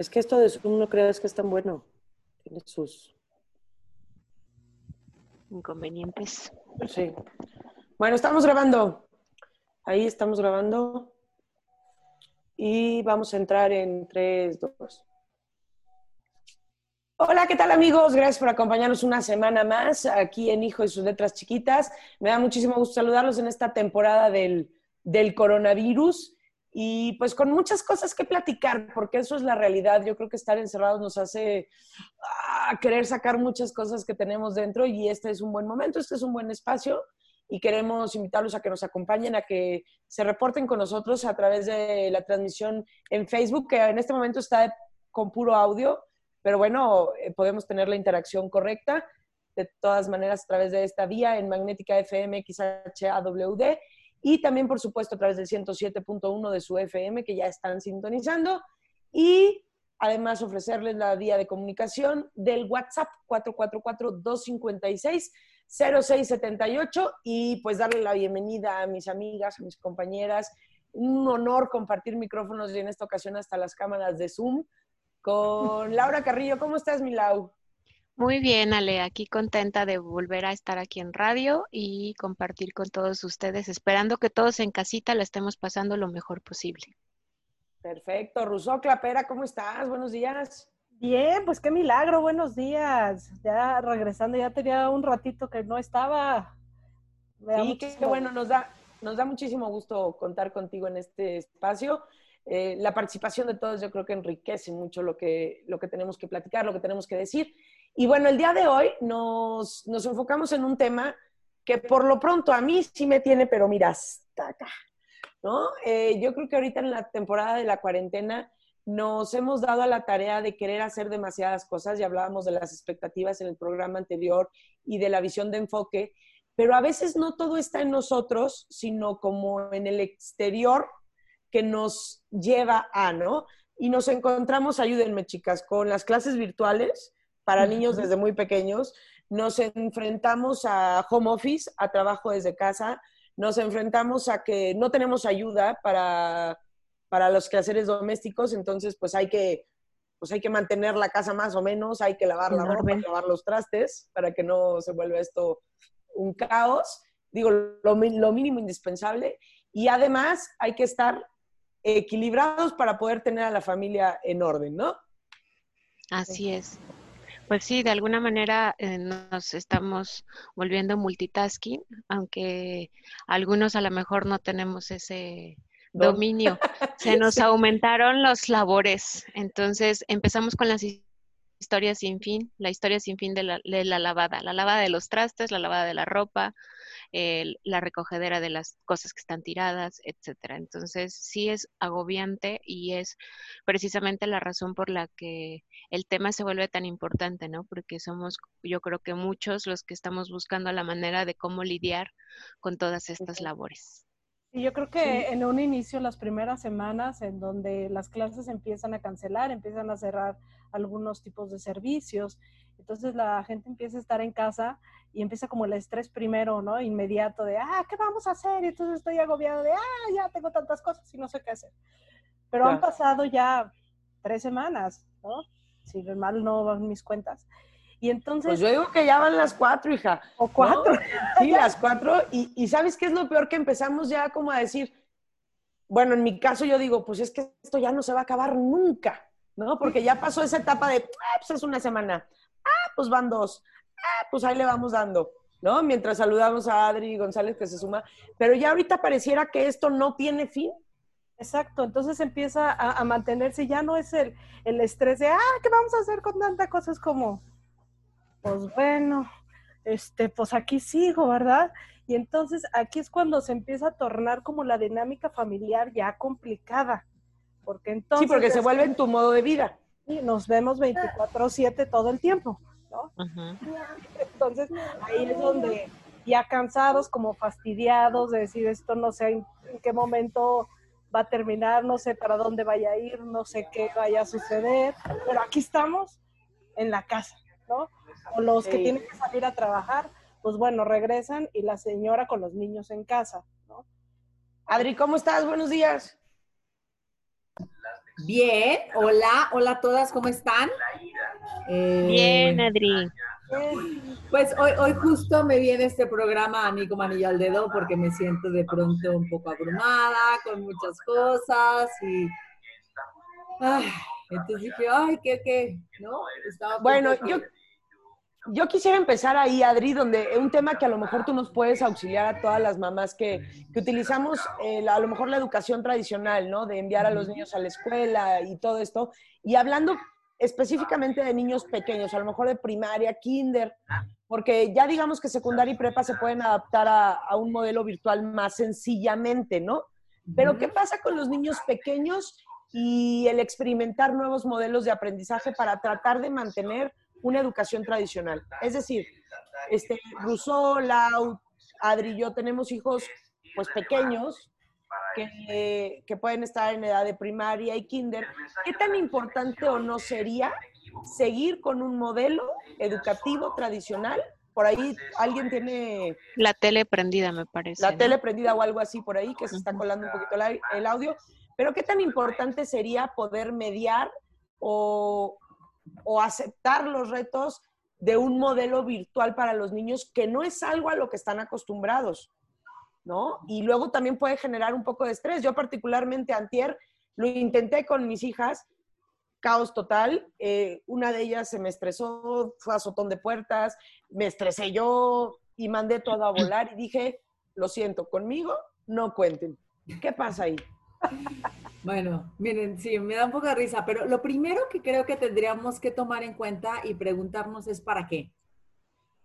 Es que esto de Zoom no creas que es tan bueno. Tiene sus inconvenientes. Sí. Bueno, estamos grabando. Ahí estamos grabando. Y vamos a entrar en 3, 2. Hola, ¿qué tal amigos? Gracias por acompañarnos una semana más aquí en Hijo y sus letras chiquitas. Me da muchísimo gusto saludarlos en esta temporada del, del coronavirus y pues con muchas cosas que platicar, porque eso es la realidad. Yo creo que estar encerrados nos hace ah, querer sacar muchas cosas que tenemos dentro y este es un buen momento, este es un buen espacio y queremos invitarlos a que nos acompañen, a que se reporten con nosotros a través de la transmisión en Facebook, que en este momento está con puro audio, pero bueno, eh, podemos tener la interacción correcta de todas maneras a través de esta vía en Magnética FM XHAWD y también, por supuesto, a través del 107.1 de su FM que ya están sintonizando y además ofrecerles la vía de comunicación del WhatsApp 444-256-0678 y pues darle la bienvenida a mis amigas, a mis compañeras. Un honor compartir micrófonos y en esta ocasión hasta las cámaras de Zoom con Laura Carrillo. ¿Cómo estás, Milau? Muy bien, Ale, aquí contenta de volver a estar aquí en radio y compartir con todos ustedes, esperando que todos en casita la estemos pasando lo mejor posible. Perfecto. Rusó Clapera, ¿cómo estás? Buenos días. Bien, pues qué milagro, buenos días. Ya regresando, ya tenía un ratito que no estaba. sí, qué, bueno, nos da, nos da muchísimo gusto contar contigo en este espacio. Eh, la participación de todos yo creo que enriquece mucho lo que, lo que tenemos que platicar, lo que tenemos que decir. Y bueno, el día de hoy nos, enfocamos en un tema que por lo pronto a mí sí me tiene, pero mira, hasta acá, ¿no? Eh, yo creo que ahorita en la temporada de la cuarentena nos hemos dado a la tarea de querer hacer demasiadas cosas, ya hablábamos de las expectativas en el programa anterior y de la visión de enfoque, pero a veces no todo está en nosotros, sino como en el exterior que nos lleva a, ¿no? Y nos encontramos, ayúdenme chicas, con las clases virtuales, para niños desde muy pequeños. Nos enfrentamos a home office, a trabajo desde casa. Nos enfrentamos a que no tenemos ayuda para, para los quehaceres domésticos, entonces pues hay que pues hay que mantener la casa más o menos, hay que lavar la ropa, lavar los trastes para que no se vuelva esto un caos. Digo, lo, lo mínimo indispensable. Y además hay que estar equilibrados para poder tener a la familia en orden, ¿no? Así es. Pues sí, de alguna manera eh, nos estamos volviendo multitasking, aunque algunos a lo mejor no tenemos ese dominio. Se nos aumentaron los labores. Entonces empezamos con las historias sin fin, la historia sin fin de la, de la lavada, la lavada de los trastes, la lavada de la ropa, la recogedera de las cosas que están tiradas, etcétera. Entonces, sí es agobiante y es precisamente la razón por la que el tema se vuelve tan importante, ¿no? Porque somos, yo creo que muchos los que estamos buscando la manera de cómo lidiar con todas estas labores. Y yo creo que en un inicio, las primeras semanas en donde las clases empiezan a cancelar, empiezan a cerrar algunos tipos de servicios, entonces la gente empieza a estar en casa y empieza como el estrés primero, ¿no? Inmediato de, ah, ¿qué vamos a hacer? Y entonces estoy agobiado de, ah, ya tengo tantas cosas y no sé qué hacer. Pero han pasado ya tres semanas, ¿no? Si mal no van mis cuentas. Y entonces... Pues yo digo que ya van las cuatro, hija. O cuatro. Sí, las cuatro. Y, y ¿sabes qué es lo peor? Que empezamos ya como a decir, bueno, en mi caso yo digo, pues es que esto ya no se va a acabar nunca, ¿no? Porque ya pasó esa etapa de, ah, pues es una semana, ah, pues van dos, ah, pues ahí le vamos dando, ¿no? Mientras saludamos a Adri González que se suma, pero ya ahorita pareciera que esto no tiene fin. Exacto, entonces empieza a, mantenerse, ya no es el, el, estrés de, ah, ¿qué vamos a hacer con tanta cosas como, pues bueno, este, pues aquí sigo, ¿verdad? Y entonces aquí es cuando se empieza a tornar como la dinámica familiar ya complicada, porque entonces... Sí, porque se vuelve en tu modo de vida. Y nos vemos 24/7 todo el tiempo. Entonces, ahí es donde ya cansados, como fastidiados de decir esto, no sé en, qué momento va a terminar, no sé para dónde vaya a ir, no sé qué vaya a suceder, pero aquí estamos en la casa, ¿no? O los que tienen que salir a trabajar, pues bueno, regresan y la señora con los niños en casa, ¿no? Adri, ¿cómo estás? Buenos días. Bien, hola, hola a todas, ¿cómo están? Bien, Adri. Pues hoy, hoy justo me viene este programa a mí como anillo al dedo porque me siento de pronto un poco abrumada con muchas cosas y... entonces dije, ay, ¿qué, qué? ¿No? bueno, yo, yo quisiera empezar ahí, Adri, donde un tema que a lo mejor tú nos puedes auxiliar a todas las mamás que, que utilizamos eh, a lo mejor la educación tradicional, ¿no? De enviar a los niños a la escuela y todo esto. Y hablando específicamente de niños pequeños, a lo mejor de primaria, kinder, porque ya digamos que secundaria y prepa se pueden adaptar a, un modelo virtual más sencillamente, ¿no? Pero ¿qué pasa con los niños pequeños y el experimentar nuevos modelos de aprendizaje para tratar de mantener una educación tradicional? Es decir, este, Rousseau, Lau, Adri y yo tenemos hijos pues pequeños que, que, pueden estar en edad de primaria y kinder, ¿qué tan importante o no sería seguir con un modelo educativo tradicional? Por ahí alguien tiene... La tele prendida, me parece. La tele prendida o algo así por ahí, que se está colando un poquito el audio. Pero ¿qué tan importante sería poder mediar o, o aceptar los retos de un modelo virtual para los niños que no es algo a lo que están acostumbrados? ¿no? Y luego también puede generar un poco de estrés. Yo particularmente antier lo intenté con mis hijas, caos total. Eh, una de ellas se me estresó, fue azotón de puertas, me estresé yo y mandé todo a volar y dije, lo siento, conmigo no cuenten. ¿Qué pasa ahí? Bueno, miren, sí, me da un poco de risa, pero lo primero que creo que tendríamos que tomar en cuenta y preguntarnos es para qué.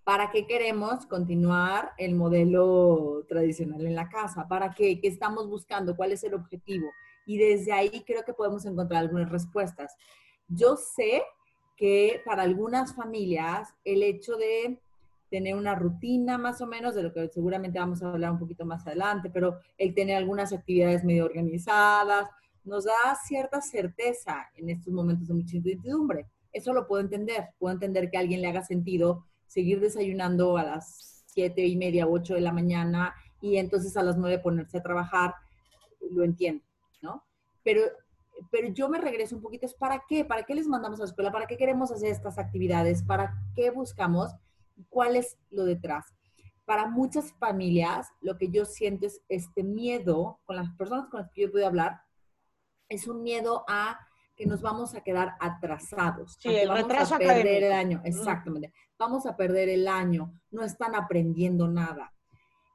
¿Para qué queremos continuar el modelo tradicional en la casa? ¿Para qué? ¿Qué estamos buscando? ¿Cuál es el objetivo? Y desde ahí creo que podemos encontrar algunas respuestas. Yo sé que para algunas familias el hecho de tener una rutina más o menos, de lo que seguramente vamos a hablar un poquito más adelante, pero el tener algunas actividades medio organizadas, nos da cierta certeza en estos momentos de mucha incertidumbre. Eso lo puedo entender, puedo entender que a alguien le haga sentido seguir desayunando a las siete y media, ocho de la mañana y entonces a las nueve ponerse a trabajar, lo entiendo, ¿no? Pero, pero yo me regreso un poquito, ¿es para qué? ¿Para qué les mandamos a la escuela? ¿Para qué queremos hacer estas actividades? ¿Para qué buscamos? ¿Cuál es lo detrás? Para muchas familias, lo que yo siento es este miedo, con las personas con las que yo puedo hablar, es un miedo a que nos vamos a quedar atrasados. Sí, el vamos retraso a perder el año, exactamente. Vamos a perder el año, no están aprendiendo nada.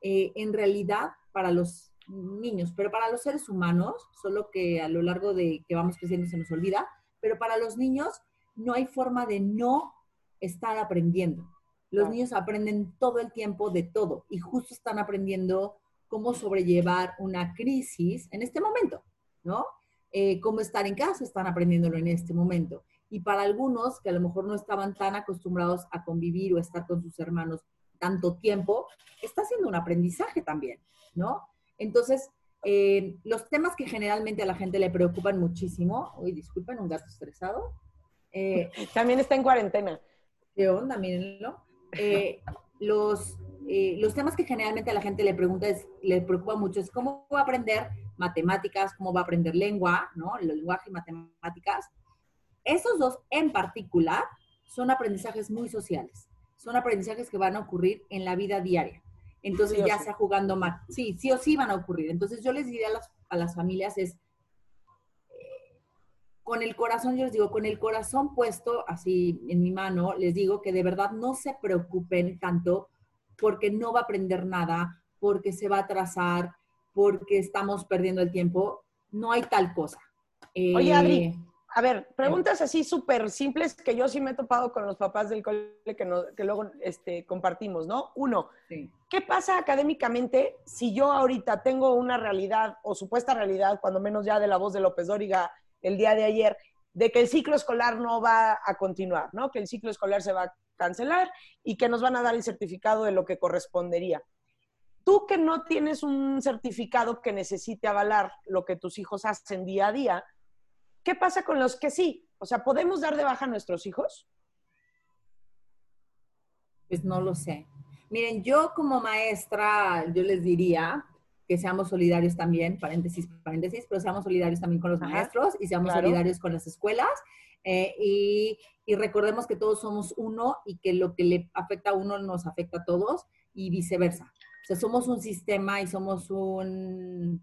Eh, en realidad, para los niños, pero para los seres humanos, solo que a lo largo de que vamos creciendo se nos olvida, pero para los niños no hay forma de no estar aprendiendo. Los niños aprenden todo el tiempo de todo y justo están aprendiendo cómo sobrellevar una crisis en este momento, ¿no? Eh, cómo estar en casa, están aprendiéndolo en este momento. Y para algunos que a lo mejor no estaban tan acostumbrados a convivir o estar con sus hermanos tanto tiempo, está haciendo un aprendizaje también, ¿no? Entonces, eh, los temas que generalmente a la gente le preocupan muchísimo, uy, disculpen, un gato estresado. Eh, también está en cuarentena. ¿Qué onda? Mírenlo. los, los temas que generalmente a la gente le pregunta es, le preocupa mucho es cómo voy a aprender matemáticas, cómo va a aprender lengua, ¿no? El lenguaje y matemáticas. Esos dos en particular son aprendizajes muy sociales. Son aprendizajes que van a ocurrir en la vida diaria. Entonces ya sea jugando más. Sí, sí o sí van a ocurrir. Entonces yo les diría a las, a las familias es, eh, con el corazón, yo les digo, con el corazón puesto así en mi mano, les digo que de verdad no se preocupen tanto porque no va a aprender nada, porque se va a atrasar, porque estamos perdiendo el tiempo. No hay tal cosa. Oye, Adri, eh, a ver, preguntas así súper simples que yo sí me he topado con los papás del cole que, luego este, compartimos, ¿no? Uno, ¿qué pasa académicamente si yo ahorita tengo una realidad o supuesta realidad, cuando menos ya de la voz de López Dóriga el día de ayer, de que el ciclo escolar no va a continuar, ¿no? Que el ciclo escolar se va a cancelar y que nos van a dar el certificado de lo que correspondería tú que no tienes un certificado que necesite avalar lo que tus hijos hacen día a día, ¿qué pasa con los que sí? O sea, ¿podemos dar de baja a nuestros hijos? Pues no lo sé. Miren, yo como maestra, yo les diría que seamos solidarios también, paréntesis, paréntesis, pero seamos solidarios también con los maestros y seamos solidarios con las escuelas. Eh, y, y, recordemos que todos somos uno y que lo que le afecta a uno nos afecta a todos y viceversa. O sea, somos un sistema y somos un,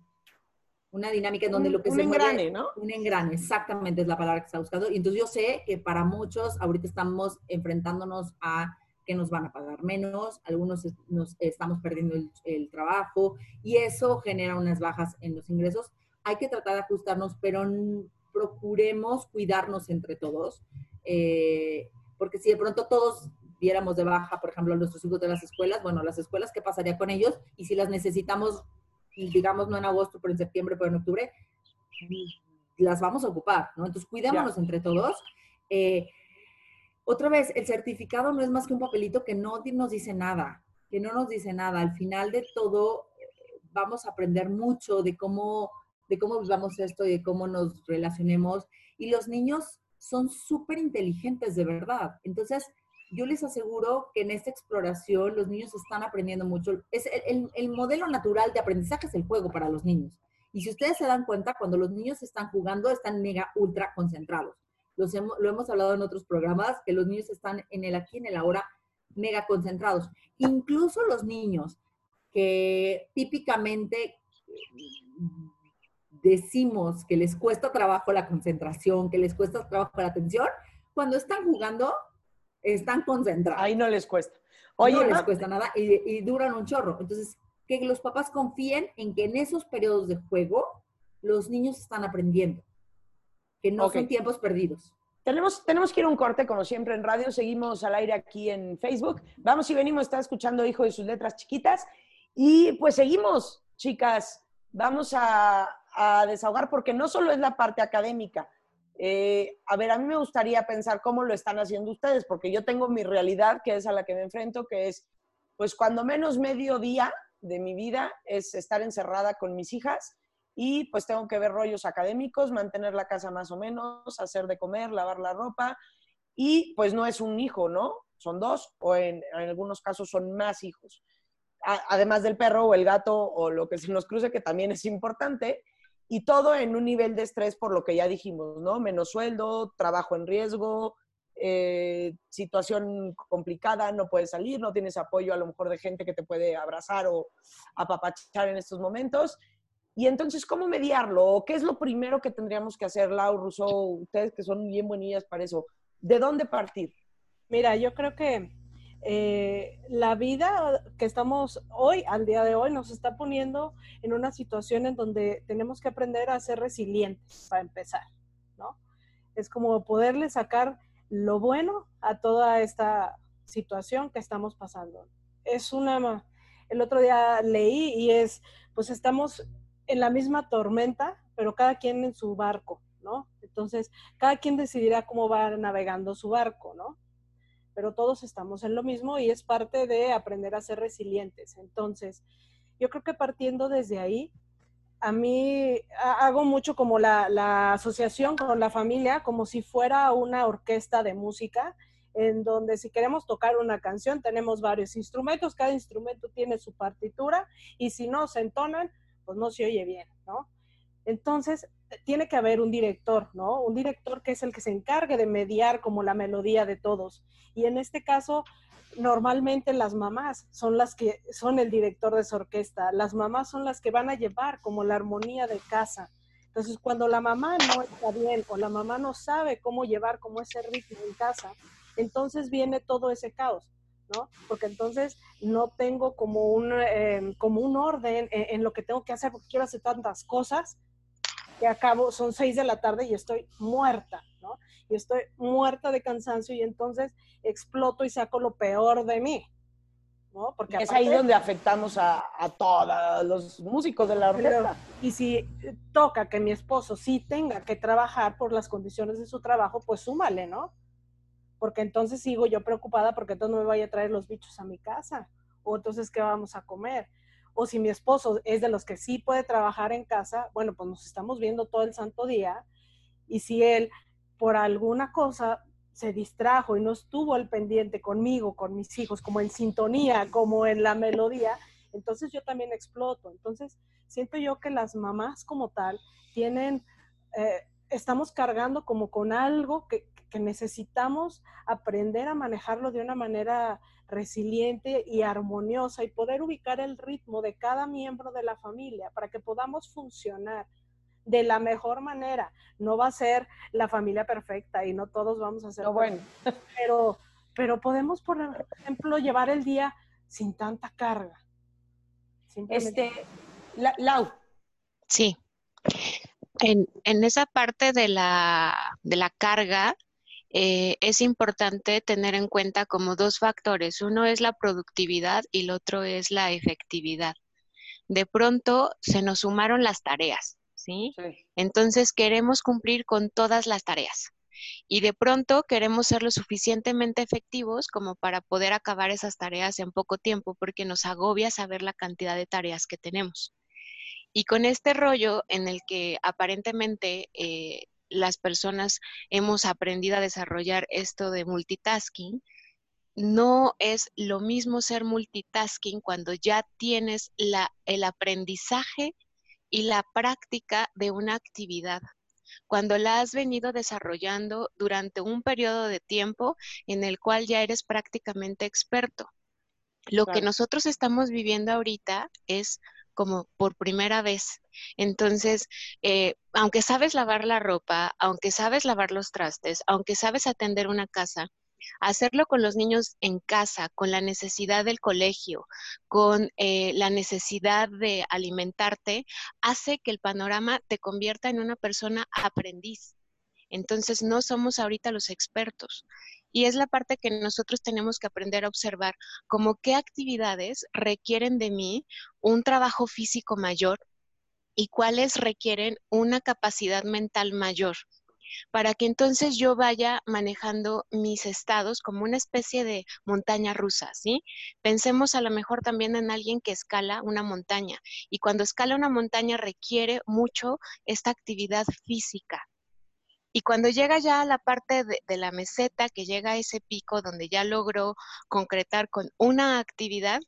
una dinámica en donde lo que un engrane, ¿no? Un engrane, exactamente es la palabra que está buscando. Y entonces yo sé que para muchos ahorita estamos enfrentándonos a que nos van a pagar menos, algunos nos estamos perdiendo el, trabajo y eso genera unas bajas en los ingresos. Hay que tratar de ajustarnos, pero procuremos cuidarnos entre todos, eh, porque si de pronto todos diéramos de baja, por ejemplo, a nuestros hijos de las escuelas, bueno, las escuelas, ¿qué pasaría con ellos? Y si las necesitamos, digamos, no en agosto, pero en septiembre, pero en octubre, las vamos a ocupar, ¿no? Entonces, cuidémonos entre todos. Eh, otra vez, el certificado no es más que un papelito que no nos dice nada, que no nos dice nada. Al final de todo, vamos a aprender mucho de cómo, de cómo vivamos esto y de cómo nos relacionemos. Y los niños son súper inteligentes de verdad. Entonces, yo les aseguro que en esta exploración los niños están aprendiendo mucho. Es el, el, modelo natural de aprendizaje es el juego para los niños. Y si ustedes se dan cuenta, cuando los niños están jugando, están mega ultra concentrados lo hemos hablado en otros programas, que los niños están en el aquí, en el ahora, mega concentrados. Incluso los niños que típicamente decimos que les cuesta trabajo la concentración, que les cuesta trabajo la atención, cuando están jugando, están concentrados. Ahí no les cuesta. Oye, no les cuesta nada y, y, duran un chorro. Entonces, que los papás confíen en que en esos periodos de juego los niños están aprendiendo que no son tiempos perdidos. Tenemos, tenemos que ir a un corte, como siempre en radio. Seguimos al aire aquí en Facebook. Vamos y venimos, está escuchando Hijo de sus letras chiquitas. Y pues seguimos, chicas. Vamos a, desahogar porque no solo es la parte académica. Eh, a ver, a mí me gustaría pensar cómo lo están haciendo ustedes, porque yo tengo mi realidad, que es a la que me enfrento, que es, pues cuando menos medio día de mi vida es estar encerrada con mis hijas y pues tengo que ver rollos académicos, mantener la casa más o menos, hacer de comer, lavar la ropa y pues no es un hijo, ¿no? Son dos o en, algunos casos son más hijos. además del perro o el gato o lo que se nos cruce, que también es importante, y todo en un nivel de estrés por lo que ya dijimos, ¿no? Menos sueldo, trabajo en riesgo, eh, situación complicada, no puedes salir, no tienes apoyo a lo mejor de gente que te puede abrazar o apapachar en estos momentos. Y entonces, ¿cómo mediarlo? ¿Qué es lo primero que tendríamos que hacer, Lau, Rousseau, ustedes que son bien buenillas para eso? ¿De dónde partir? Mira, yo creo que eh, la vida que estamos hoy, al día de hoy, nos está poniendo en una situación en donde tenemos que aprender a ser resilientes para empezar, ¿no? Es como poderle sacar lo bueno a toda esta situación que estamos pasando. Es una, el otro día leí y es, pues estamos en la misma tormenta, pero cada quien en su barco, ¿no? Entonces, cada quien decidirá cómo va navegando su barco, ¿no? Pero todos estamos en lo mismo y es parte de aprender a ser resilientes. Entonces, yo creo que partiendo desde ahí, a mí hago mucho como la, la asociación con la familia, como si fuera una orquesta de música, en donde si queremos tocar una canción tenemos varios instrumentos, cada instrumento tiene su partitura y si no se entonan, pues no se oye bien, ¿no? Entonces, tiene que haber un director, ¿no? Un director que es el que se encargue de mediar como la melodía de todos. Y en este caso, normalmente las mamás son las que son el director de su orquesta. Las mamás son las que van a llevar como la armonía de casa. Entonces, cuando la mamá no está bien o la mamá no sabe cómo llevar como ese ritmo en casa, entonces viene todo ese caos. ¿no? Porque entonces no tengo como un, em, como un orden en, lo que tengo que hacer porque quiero hacer tantas cosas que acabo, son seis de la tarde y estoy muerta, ¿no? Y estoy muerta de cansancio y entonces exploto y saco lo peor de mí, ¿no? Porque es ahí donde afectamos a, a, todos los músicos de la orquesta. y si toca que mi esposo sí tenga que trabajar por las condiciones de su trabajo, pues súmale, ¿no? porque entonces sigo yo preocupada porque entonces no me vaya a traer los bichos a mi casa, o entonces qué vamos a comer. O si mi esposo es de los que sí puede trabajar en casa, bueno, pues nos estamos viendo todo el santo día, y si él por alguna cosa se distrajo y no estuvo al pendiente conmigo, con mis hijos, como en sintonía, como en la melodía, entonces yo también exploto. Entonces, siento yo que las mamás como tal tienen, eh, estamos cargando como con algo que, que necesitamos aprender a manejarlo de una manera resiliente y armoniosa y poder ubicar el ritmo de cada miembro de la familia para que podamos funcionar de la mejor manera. No va a ser la familia perfecta y no todos vamos a ser no, bueno. pero pero podemos por ejemplo llevar el día sin tanta carga. Este, Lau. Sí. En, en, esa parte de la, de la carga, eh, es importante tener en cuenta como dos factores. Uno es la productividad y el otro es la efectividad. De pronto se nos sumaron las tareas, ¿sí? Entonces queremos cumplir con todas las tareas. Y de pronto queremos ser lo suficientemente efectivos como para poder acabar esas tareas en poco tiempo, porque nos agobia saber la cantidad de tareas que tenemos. Y con este rollo en el que aparentemente eh, las personas hemos aprendido a desarrollar esto de multitasking, no es lo mismo ser multitasking cuando ya tienes la, el aprendizaje y la práctica de una actividad. Cuando la has venido desarrollando durante un periodo de tiempo en el cual ya eres prácticamente experto. Lo que nosotros estamos viviendo ahorita es como por primera vez. Entonces, eh, aunque sabes lavar la ropa, aunque sabes lavar los trastes, aunque sabes atender una casa, hacerlo con los niños en casa, con la necesidad del colegio, con eh, la necesidad de alimentarte, hace que el panorama te convierta en una persona aprendiz. Entonces, no somos ahorita los expertos. Y es la parte que nosotros tenemos que aprender a observar, como qué actividades requieren de mí un trabajo físico mayor y cuáles requieren una capacidad mental mayor para que entonces yo vaya manejando mis estados como una especie de montaña rusa, ¿sí? Pensemos a lo mejor también en alguien que escala una montaña y cuando escala una montaña requiere mucho esta actividad física, y cuando llega ya a la parte de, la meseta, que llega a ese pico donde ya logró concretar con una actividad,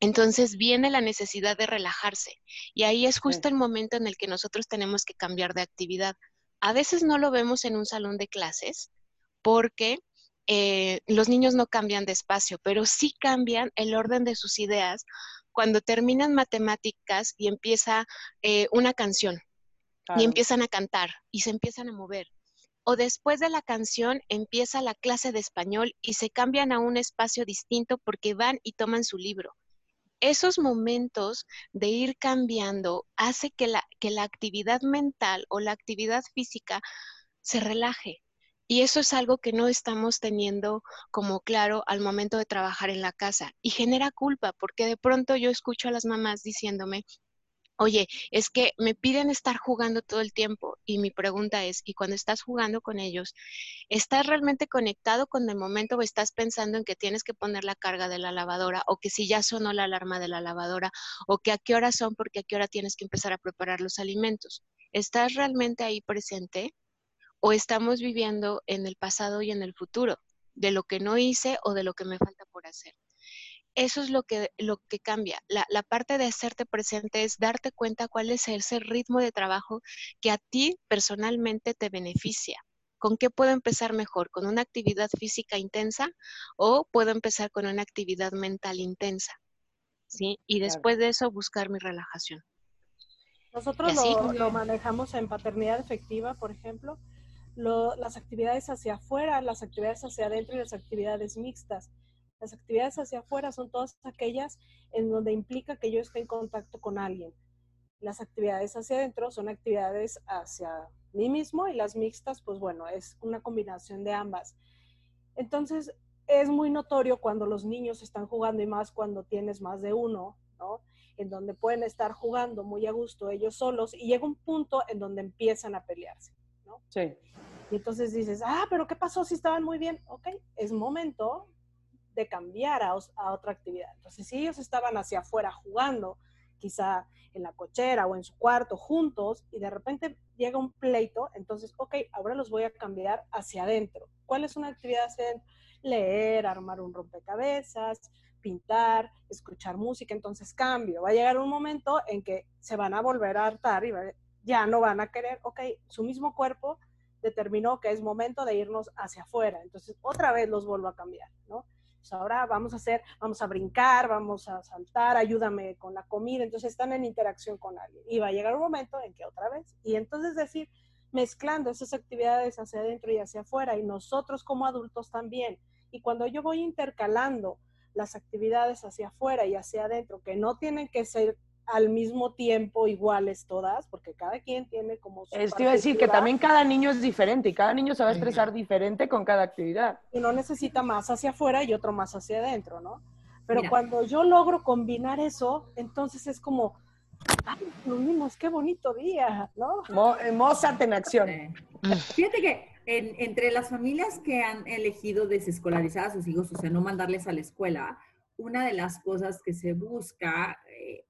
entonces viene la necesidad de relajarse. Y ahí es justo el momento en el que nosotros tenemos que cambiar de actividad. A veces no lo vemos en un salón de clases porque eh, los niños no cambian de espacio, pero sí cambian el orden de sus ideas cuando terminan matemáticas y empieza eh, una canción y empiezan a cantar y se empiezan a mover. O después de la canción empieza la clase de español y se cambian a un espacio distinto porque van y toman su libro. Esos momentos de ir cambiando hace que la, que la actividad mental o la actividad física se relaje. Y eso es algo que no estamos teniendo como claro al momento de trabajar en la casa y genera culpa porque de pronto yo escucho a las mamás diciéndome, oye, es que me piden estar jugando todo el tiempo y mi pregunta es, ¿y cuando estás jugando con ellos, estás realmente conectado con el momento o estás pensando en que tienes que poner la carga de la lavadora o que si ya sonó la alarma de la lavadora o que a qué hora son porque a qué hora tienes que empezar a preparar los alimentos? ¿Estás realmente ahí presente o estamos viviendo en el pasado y en el futuro de lo que no hice o de lo que me falta por hacer? Eso es lo que, lo que cambia. La, la, parte de hacerte presente es darte cuenta cuál es ese ritmo de trabajo que a ti personalmente te beneficia. ¿Con qué puedo empezar mejor? ¿Con una actividad física intensa o puedo empezar con una actividad mental intensa? ¿Sí? Y después de eso buscar mi relajación. Nosotros lo, lo, manejamos en paternidad efectiva, por ejemplo, lo, las actividades hacia afuera, las actividades hacia adentro y las actividades mixtas. Las actividades hacia afuera son todas aquellas en donde implica que yo esté en contacto con alguien. Las actividades hacia adentro son actividades hacia mí mismo y las mixtas, pues bueno, es una combinación de ambas. Entonces, es muy notorio cuando los niños están jugando y más cuando tienes más de uno, ¿no? En donde pueden estar jugando muy a gusto ellos solos y llega un punto en donde empiezan a pelearse, ¿no? Sí. Y entonces dices, ah, pero ¿qué pasó si estaban muy bien? Ok, es momento de cambiar a, otra actividad. Entonces, si ellos estaban hacia afuera jugando, quizá en la cochera o en su cuarto juntos, y de repente llega un pleito, entonces, ok, ahora los voy a cambiar hacia adentro. ¿Cuál es una actividad hacia Leer, armar un rompecabezas, pintar, escuchar música, entonces cambio. Va a llegar un momento en que se van a volver a hartar y ya no van a querer, ok, su mismo cuerpo determinó que es momento de irnos hacia afuera, entonces otra vez los vuelvo a cambiar, ¿no? Pues ahora vamos a hacer, vamos a brincar, vamos a saltar, ayúdame con la comida, entonces están en interacción con alguien. Y va a llegar un momento en que otra vez, y entonces decir, mezclando esas actividades hacia adentro y hacia afuera, y nosotros como adultos también. Y cuando yo voy intercalando las actividades hacia afuera y hacia adentro, que no tienen que ser al mismo tiempo iguales todas, porque cada quien tiene como su... Es decir, que también cada niño es diferente y cada niño se va a expresar diferente con cada actividad. Uno necesita más hacia afuera y otro más hacia adentro, ¿no? Pero cuando yo logro combinar eso, entonces es como, ¡ay, unimos, qué bonito día! ¿no? Mo eh, Mozart en acción. Fíjate que entre las familias que han elegido desescolarizar a sus hijos, o sea, no mandarles a la escuela, una de las cosas que se busca eh,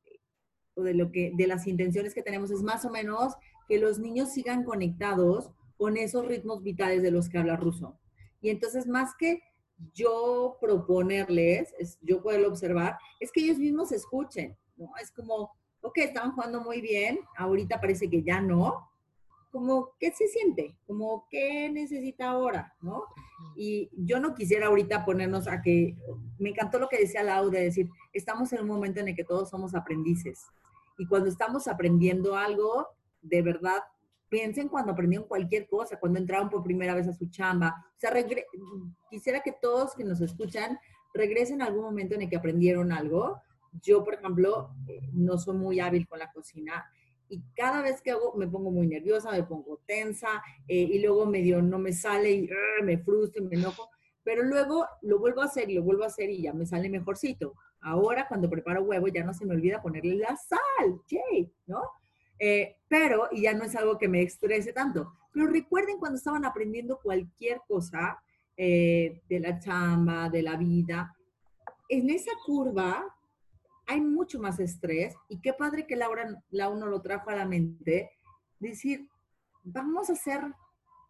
o de lo que de las intenciones que tenemos es más o menos que los niños sigan conectados con esos ritmos vitales de los que habla Ruso. Y entonces más que yo proponerles, es, yo poderlo observar, es que ellos mismos escuchen, ¿no? Es como, ok, estaban jugando muy bien, ahorita parece que ya no, como, ¿qué se siente? Como, ¿qué necesita ahora? ¿No? Y yo no quisiera ahorita ponernos a que, me encantó lo que decía Lau de decir, estamos en un momento en el que todos somos aprendices. Y cuando estamos aprendiendo algo, de verdad, piensen cuando aprendieron cualquier cosa, cuando entraron por primera vez a su chamba. O sea, quisiera que todos que nos escuchan regresen a algún momento en el que aprendieron algo. Yo, por ejemplo, eh, no soy muy hábil con la cocina y cada vez que hago me pongo muy nerviosa, me pongo tensa eh, y luego medio no me sale y me frustro y me enojo, pero luego lo vuelvo a hacer y lo vuelvo a hacer y ya me sale mejorcito. Ahora cuando preparo huevo ya no se me olvida ponerle la sal, yay, ¿no? Eh, pero, y ya no es algo que me estrese tanto, pero recuerden cuando estaban aprendiendo cualquier cosa eh, de la chamba, de la vida, en esa curva hay mucho más estrés y qué padre que Laura, la uno lo trajo a la mente, decir, vamos a ser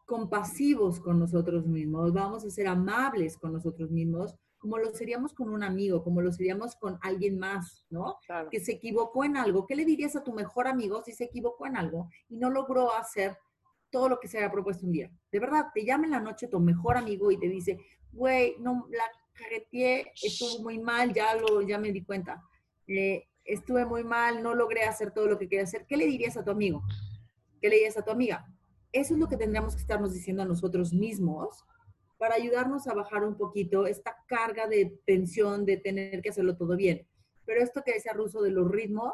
compasivos con nosotros mismos, vamos a ser amables con nosotros mismos, como lo seríamos con un amigo, como lo seríamos con alguien más, ¿no? Que se equivocó en algo. ¿Qué le dirías a tu mejor amigo si se equivocó en algo y no logró hacer todo lo que se había propuesto un día? De verdad, te llama en la noche tu mejor amigo y te dice, güey, no, la carreteé, estuvo muy mal, ya, lo, ya me di cuenta eh, estuve muy mal, no logré hacer todo lo que quería hacer, ¿qué le dirías a tu amigo? ¿Qué le dirías a tu amiga? Eso es lo que tendríamos que estarnos diciendo a nosotros mismos para ayudarnos a bajar un poquito esta carga de tensión de tener que hacerlo todo bien. Pero esto que decía Ruso de los ritmos,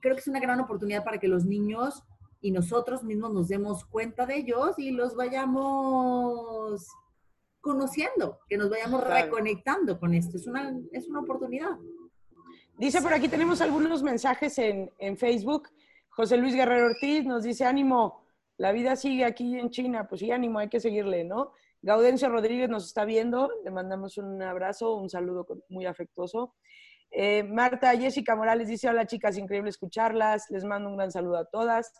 creo que es una gran oportunidad para que los niños y nosotros mismos nos demos cuenta de ellos y los vayamos conociendo, que nos vayamos reconectando con esto. Es una, es una oportunidad. Dice por aquí, tenemos algunos mensajes en, en Facebook. José Luis Guerrero Ortiz nos dice, ánimo, la vida sigue aquí en China. Pues sí, ánimo, hay que seguirle, ¿no? Gaudencio Rodríguez nos está viendo, le mandamos un abrazo, un saludo muy afectuoso. Eh, Marta Jessica Morales dice, hola chicas, increíble escucharlas, les mando un gran saludo a todas.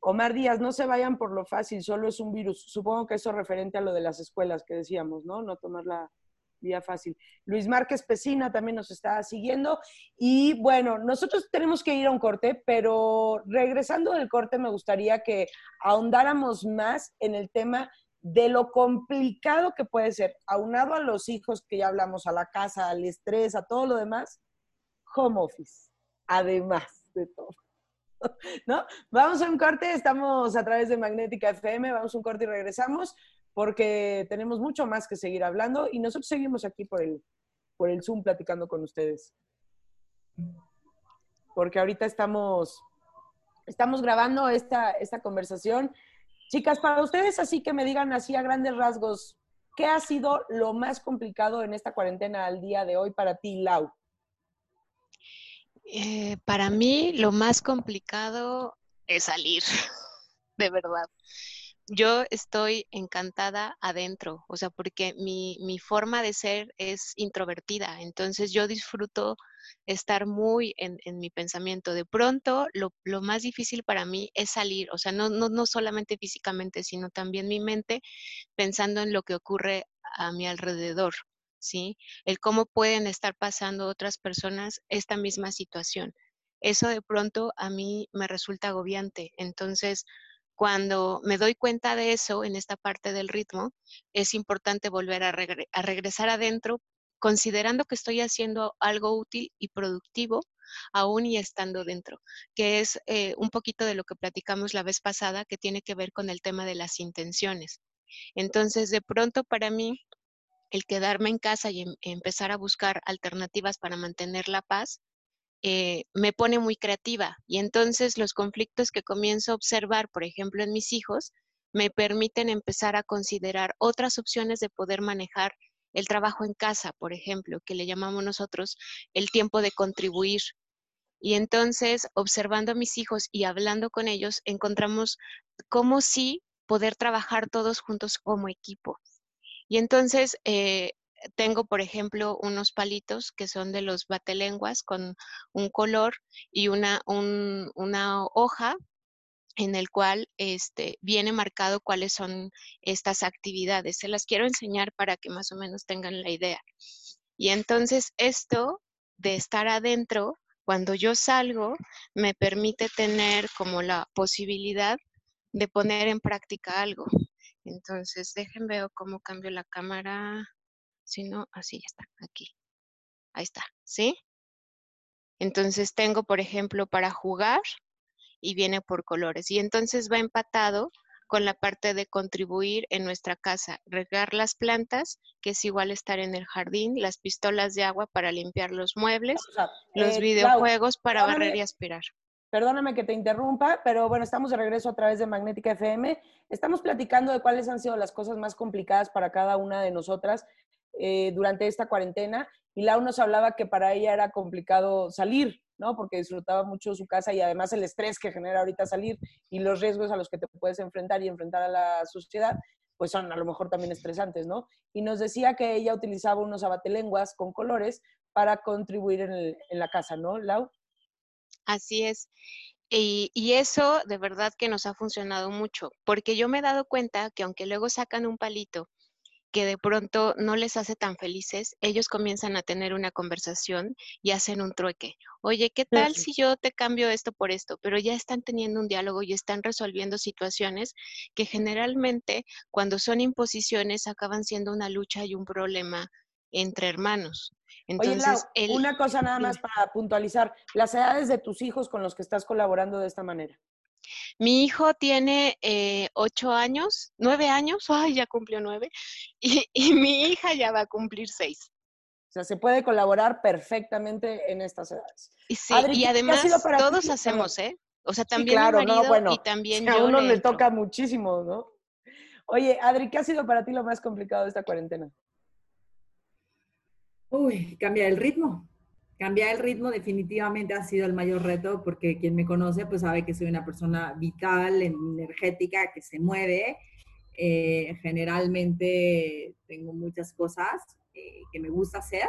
Omar Díaz, no se vayan por lo fácil, solo es un virus. Supongo que eso es referente a lo de las escuelas que decíamos, ¿no? No tomar la vía fácil. Luis Márquez Pesina también nos está siguiendo. Y bueno, nosotros tenemos que ir a un corte, pero regresando del corte me gustaría que ahondáramos más en el tema de lo complicado que puede ser, aunado a los hijos que ya hablamos, a la casa, al estrés, a todo lo demás, home office, además de todo. ¿no? Vamos a un corte, estamos a través de Magnética FM, vamos a un corte y regresamos porque tenemos mucho más que seguir hablando y nosotros seguimos aquí por el, por el Zoom platicando con ustedes. Porque ahorita estamos, estamos grabando esta, esta conversación. Chicas, para ustedes así que me digan así a grandes rasgos, ¿qué ha sido lo más complicado en esta cuarentena al día de hoy para ti, Lau? Eh, para mí lo más complicado es salir, de verdad. Yo estoy encantada adentro, o sea, porque mi, mi, forma de ser es introvertida, entonces yo disfruto estar muy en, en mi pensamiento. De pronto, lo, lo, más difícil para mí es salir, o sea, no, no, no solamente físicamente, sino también mi mente pensando en lo que ocurre a mi alrededor. ¿sí? El cómo pueden estar pasando otras personas esta misma situación. Eso de pronto a mí me resulta agobiante. Entonces, cuando me doy cuenta de eso en esta parte del ritmo, es importante volver a, regresar adentro, considerando que estoy haciendo algo útil y productivo, aún y estando dentro, que es eh, un poquito de lo que platicamos la vez pasada, que tiene que ver con el tema de las intenciones. Entonces, de pronto para mí, el quedarme en casa y em, empezar a buscar alternativas para mantener la paz, eh, me pone muy creativa. Y entonces los conflictos que comienzo a observar, por ejemplo, en mis hijos, me permiten empezar a considerar otras opciones de poder manejar el trabajo en casa, por ejemplo, que le llamamos nosotros el tiempo de contribuir. Y entonces, observando a mis hijos y hablando con ellos, encontramos cómo sí poder trabajar todos juntos como equipo. Y entonces eh, tengo, por ejemplo, unos palitos que son de los batelenguas con un color y una, una hoja en el cual este, viene marcado cuáles son estas actividades. Se las quiero enseñar para que más o menos tengan la idea. Y entonces esto de estar adentro, cuando yo salgo, me permite tener como la posibilidad de poner en práctica algo. Entonces, dejen veo cómo cambio la cámara. Si no, así ya está, aquí. Ahí está, ¿sí? Entonces tengo, por ejemplo, para jugar y viene por colores. Y entonces va empatado con la parte de contribuir en nuestra casa, regar las plantas, que es igual estar en el jardín, las pistolas de agua para limpiar los muebles, los eh, videojuegos para barrer y aspirar. Perdóname que te interrumpa, pero bueno, estamos de regreso a través de Magnética FM. Estamos platicando de cuáles han sido las cosas más complicadas para cada una de nosotras eh, durante esta cuarentena. Y Lau nos hablaba que para ella era complicado salir, ¿no? Porque disfrutaba mucho su casa y además el estrés que genera ahorita salir y los riesgos a los que te puedes enfrentar y enfrentar a la sociedad, pues son a lo mejor también estresantes, ¿no? Y nos decía que ella utilizaba unos abatelenguas con colores para contribuir en, en la casa, ¿no, Lau? Así es. Y, eso de verdad que nos ha funcionado mucho, porque yo me he dado cuenta que aunque luego sacan un palito que de pronto no les hace tan felices, ellos comienzan a tener una conversación y hacen un trueque. Oye, ¿qué tal si yo te cambio esto por esto? Pero ya están teniendo un diálogo y están resolviendo situaciones que generalmente cuando son imposiciones acaban siendo una lucha y un problema entre hermanos. Entonces, una cosa nada más para puntualizar, las edades de tus hijos con los que estás colaborando de esta manera. Mi hijo tiene eh, ocho años, nueve años, ay, ya cumplió nueve, y, mi hija ya va a cumplir seis. O sea, se puede colaborar perfectamente en estas edades. Y, sí, y además todos hacemos, ¿eh? O sea, también claro, mi marido bueno, y también A uno le, toca muchísimo, ¿no? Oye, Adri, ¿qué ha sido para ti lo más complicado de esta cuarentena? Uy, cambiar el ritmo. Cambiar el ritmo definitivamente ha sido el mayor reto porque quien me conoce pues sabe que soy una persona vital, energética, que se mueve. Eh, generalmente tengo muchas cosas eh, que me gusta hacer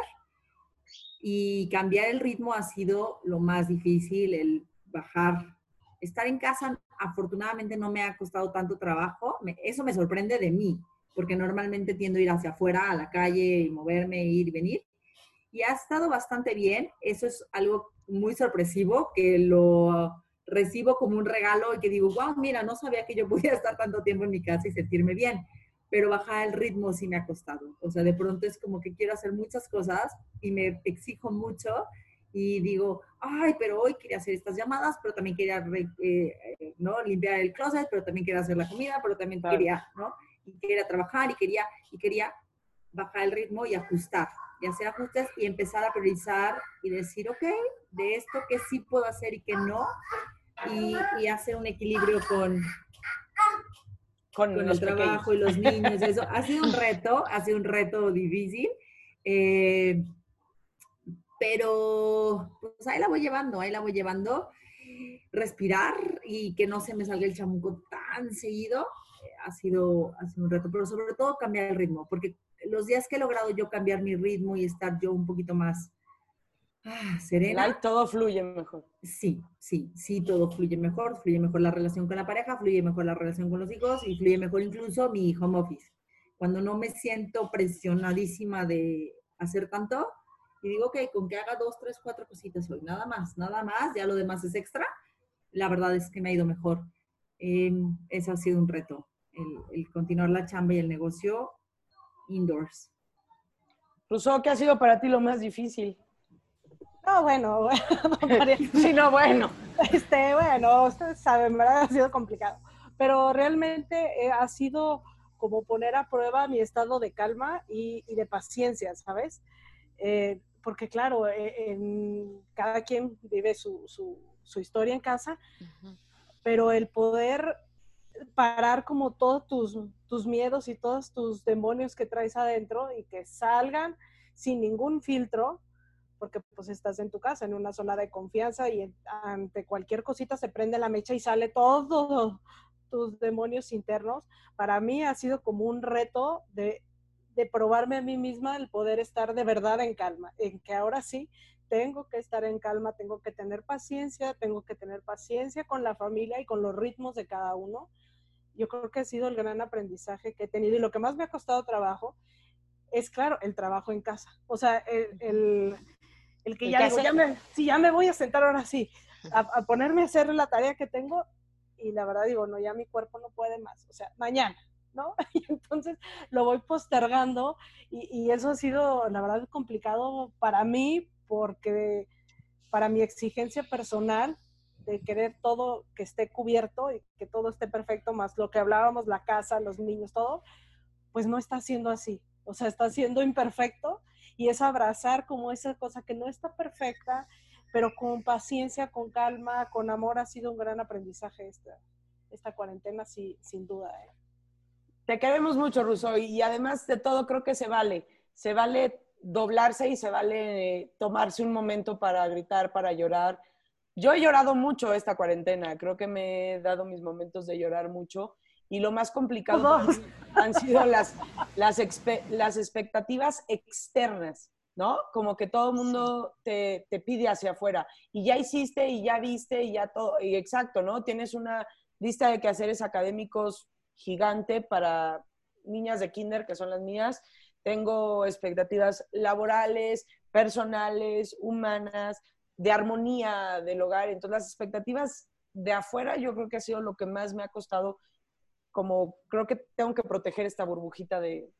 y cambiar el ritmo ha sido lo más difícil, el bajar. Estar en casa afortunadamente no me ha costado tanto trabajo, eso me sorprende de mí, porque normalmente tiendo a ir hacia afuera, a la calle y moverme, ir y venir y ha estado bastante bien. Eso es algo muy sorpresivo que lo recibo como un regalo y que digo, wow, mira, no sabía que yo podía estar tanto tiempo en mi casa y sentirme bien, pero bajar el ritmo sí me ha costado. O sea, de pronto es como que quiero hacer muchas cosas y me exijo mucho y digo, ay, pero hoy quería hacer estas llamadas, pero también quería eh, ¿no? limpiar el closet, pero también quería hacer la comida, pero también quería, ¿no? Y quería trabajar y quería, y quería bajar el ritmo y ajustar y hacer ajustes y empezar a priorizar y decir, ok, de esto que sí puedo hacer y que no, y, hacer un equilibrio con, con, el trabajo y los niños. Eso ha sido un reto, ha sido un reto difícil. Eh, pero pues ahí la voy llevando, ahí la voy llevando. Respirar y que no se me salga el chamuco tan seguido eh, ha, sido, ha sido un reto, pero sobre todo cambiar el ritmo, porque los días que he logrado yo cambiar mi ritmo y estar yo un poquito más ah, serena. todo fluye mejor. Sí, sí, sí, todo fluye mejor. Fluye mejor la relación con la pareja, fluye mejor la relación con los hijos y fluye mejor incluso mi home office. Cuando no me siento presionadísima de hacer tanto. Y digo, ok, con que haga dos, tres, cuatro cositas hoy, nada más, nada más, ya lo demás es extra. La verdad es que me ha ido mejor. Eh, ese ha sido un reto, el, el continuar la chamba y el negocio indoors. Rousseau, ¿qué ha sido para ti lo más difícil? No, bueno, sí, no, bueno. Este, bueno, ustedes saben, ¿verdad? Ha sido complicado. Pero realmente eh, ha sido como poner a prueba mi estado de calma y, y de paciencia, ¿sabes? Eh, porque claro, eh, en, cada quien vive su, su, su, historia en casa, uh -huh. pero el poder parar como todos tus, tus miedos y todos tus demonios que traes adentro y que salgan sin ningún filtro, porque pues estás en tu casa, en una zona de confianza y ante cualquier cosita se prende la mecha y sale todo tus demonios internos. Para mí ha sido como un reto de, de probarme a mí misma el poder estar de verdad en calma, en que ahora sí tengo que estar en calma, tengo que tener paciencia, tengo que tener paciencia con la familia y con los ritmos de cada uno. Yo creo que ha sido el gran aprendizaje que he tenido y lo que más me ha costado trabajo es, claro, el trabajo en casa. O sea, el, el, el que ya, digo, ya, me, sí, ya me voy a sentar ahora sí, a, a, ponerme a hacer la tarea que tengo y la verdad digo, no, ya mi cuerpo no puede más. O sea, mañana, ¿no? Y entonces lo voy postergando y, y eso ha sido, la verdad, complicado para mí porque para mi exigencia personal de querer todo que esté cubierto y que todo esté perfecto, más lo que hablábamos, la casa, los niños, todo, pues no está siendo así. O sea, está siendo imperfecto y es abrazar como esa cosa que no está perfecta, pero con paciencia, con calma, con amor, ha sido un gran aprendizaje esta, esta cuarentena, sí, sin duda. ¿eh? Te queremos mucho, Russo, y además de todo creo que se vale. Se vale doblarse y se vale tomarse un momento para gritar, para llorar. Yo he llorado mucho esta cuarentena, creo que me he dado mis momentos de llorar mucho y lo más complicado han sido las, las, las, expectativas externas, ¿no? Como que todo el mundo te, te, pide hacia afuera y ya hiciste y ya viste y ya todo, y exacto, ¿no? Tienes una lista de quehaceres académicos gigante para niñas de kinder, que son las mías, tengo expectativas laborales, personales, humanas, de armonía del hogar. Entonces, las expectativas de afuera yo creo que ha sido lo que más me ha costado, como creo que tengo que proteger esta burbujita de,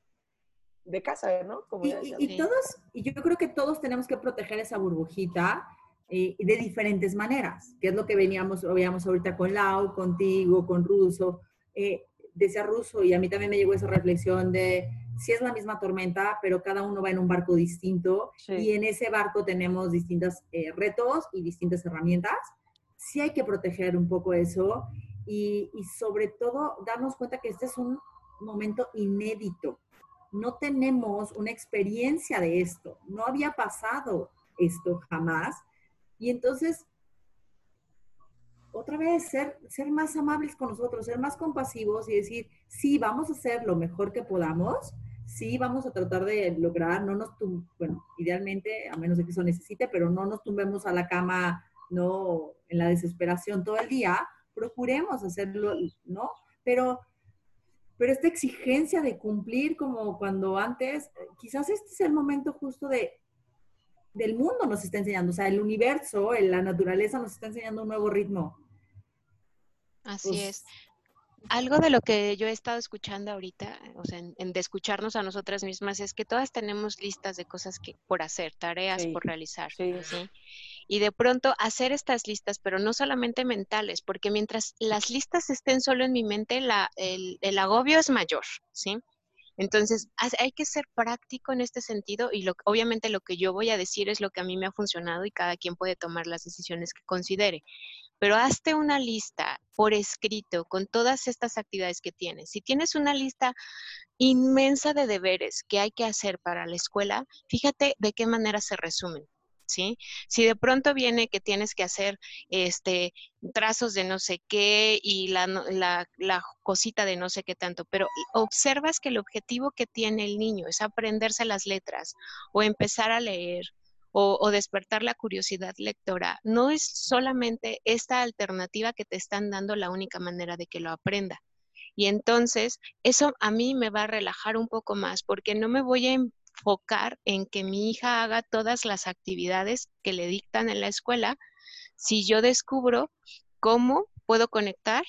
de casa, ¿no? Como y, y, y, todos, y yo creo que todos tenemos que proteger esa burbujita eh, de diferentes maneras, que es lo que veníamos, veíamos ahorita con Lau, contigo, con Ruso. Eh, decía Ruso, y a mí también me llegó esa reflexión de si es la misma tormenta, pero cada uno va en un barco distinto sí. y en ese barco tenemos distintos eh, retos y distintas herramientas. Sí hay que proteger un poco eso y, y, sobre todo darnos cuenta que este es un momento inédito. No tenemos una experiencia de esto, no había pasado esto jamás. Y entonces, otra vez, ser, ser más amables con nosotros, ser más compasivos y decir, sí, vamos a hacer lo mejor que podamos, sí vamos a tratar de lograr, no nos, bueno, idealmente, a menos de que eso necesite, pero no nos tumbemos a la cama, no, en la desesperación todo el día, procuremos hacerlo, ¿no? Pero, pero esta exigencia de cumplir como cuando antes, quizás este es el momento justo de, del mundo nos está enseñando, o sea, el universo, la naturaleza nos está enseñando un nuevo ritmo. Así pues, es algo de lo que yo he estado escuchando ahorita, o sea, en, en, de escucharnos a nosotras mismas, es que todas tenemos listas de cosas que por hacer, tareas sí. por realizar. Sí. ¿sí? Y de pronto hacer estas listas, pero no solamente mentales, porque mientras las listas estén solo en mi mente, la, el, el agobio es mayor, ¿sí? Entonces, hay que ser práctico en este sentido y lo, obviamente lo que yo voy a decir es lo que a mí me ha funcionado y cada quien puede tomar las decisiones que considere. Pero hazte una lista por escrito con todas estas actividades que tienes. Si tienes una lista inmensa de deberes que hay que hacer para la escuela, fíjate de qué manera se resumen. ¿Sí? Si de pronto viene que tienes que hacer este trazos de no sé qué y la, la, la, cosita de no sé qué tanto, pero observas que el objetivo que tiene el niño es aprenderse las letras o empezar a leer o, o despertar la curiosidad lectora, no es solamente esta alternativa que te están dando la única manera de que lo aprenda. Y entonces eso a mí me va a relajar un poco más porque no me voy a enfocar en que mi hija haga todas las actividades que le dictan en la escuela si yo descubro cómo puedo conectar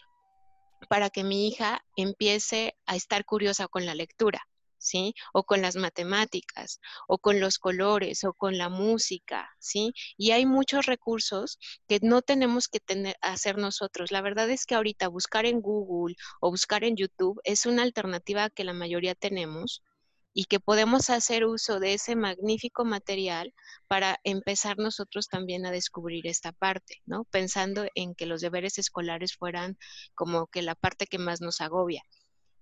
para que mi hija empiece a estar curiosa con la lectura. ¿sí? O con las matemáticas, o con los colores, o con la música, ¿sí? Y hay muchos recursos que no tenemos que tener, hacer nosotros. La verdad es que ahorita buscar en Google o buscar en YouTube es una alternativa que la mayoría tenemos y que podemos hacer uso de ese magnífico material para empezar nosotros también a descubrir esta parte, ¿no? Pensando en que los deberes escolares fueran como que la parte que más nos agobia.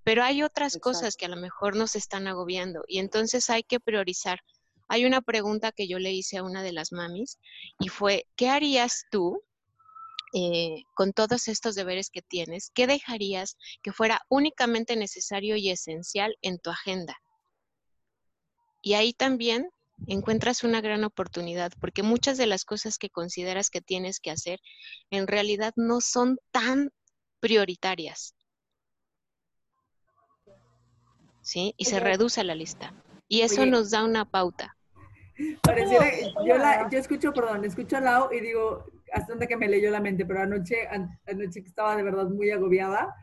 Pero hay otras cosas que a lo mejor nos están agobiando y entonces hay que priorizar. Hay una pregunta que yo le hice a una de las mamis y fue, ¿qué harías tú eh, con todos estos deberes que tienes? ¿Qué dejarías que fuera únicamente necesario y esencial en tu agenda? Y ahí también encuentras una gran oportunidad, porque muchas de las cosas que consideras que tienes que hacer en realidad no son tan prioritarias. ¿sí? Y se reduce la lista. Y eso nos da una pauta. Pareciera, yo, la, yo escucho, perdón, escucho a Lau y digo, hasta donde que me leyó la mente, pero anoche, anoche que estaba de verdad muy agobiada,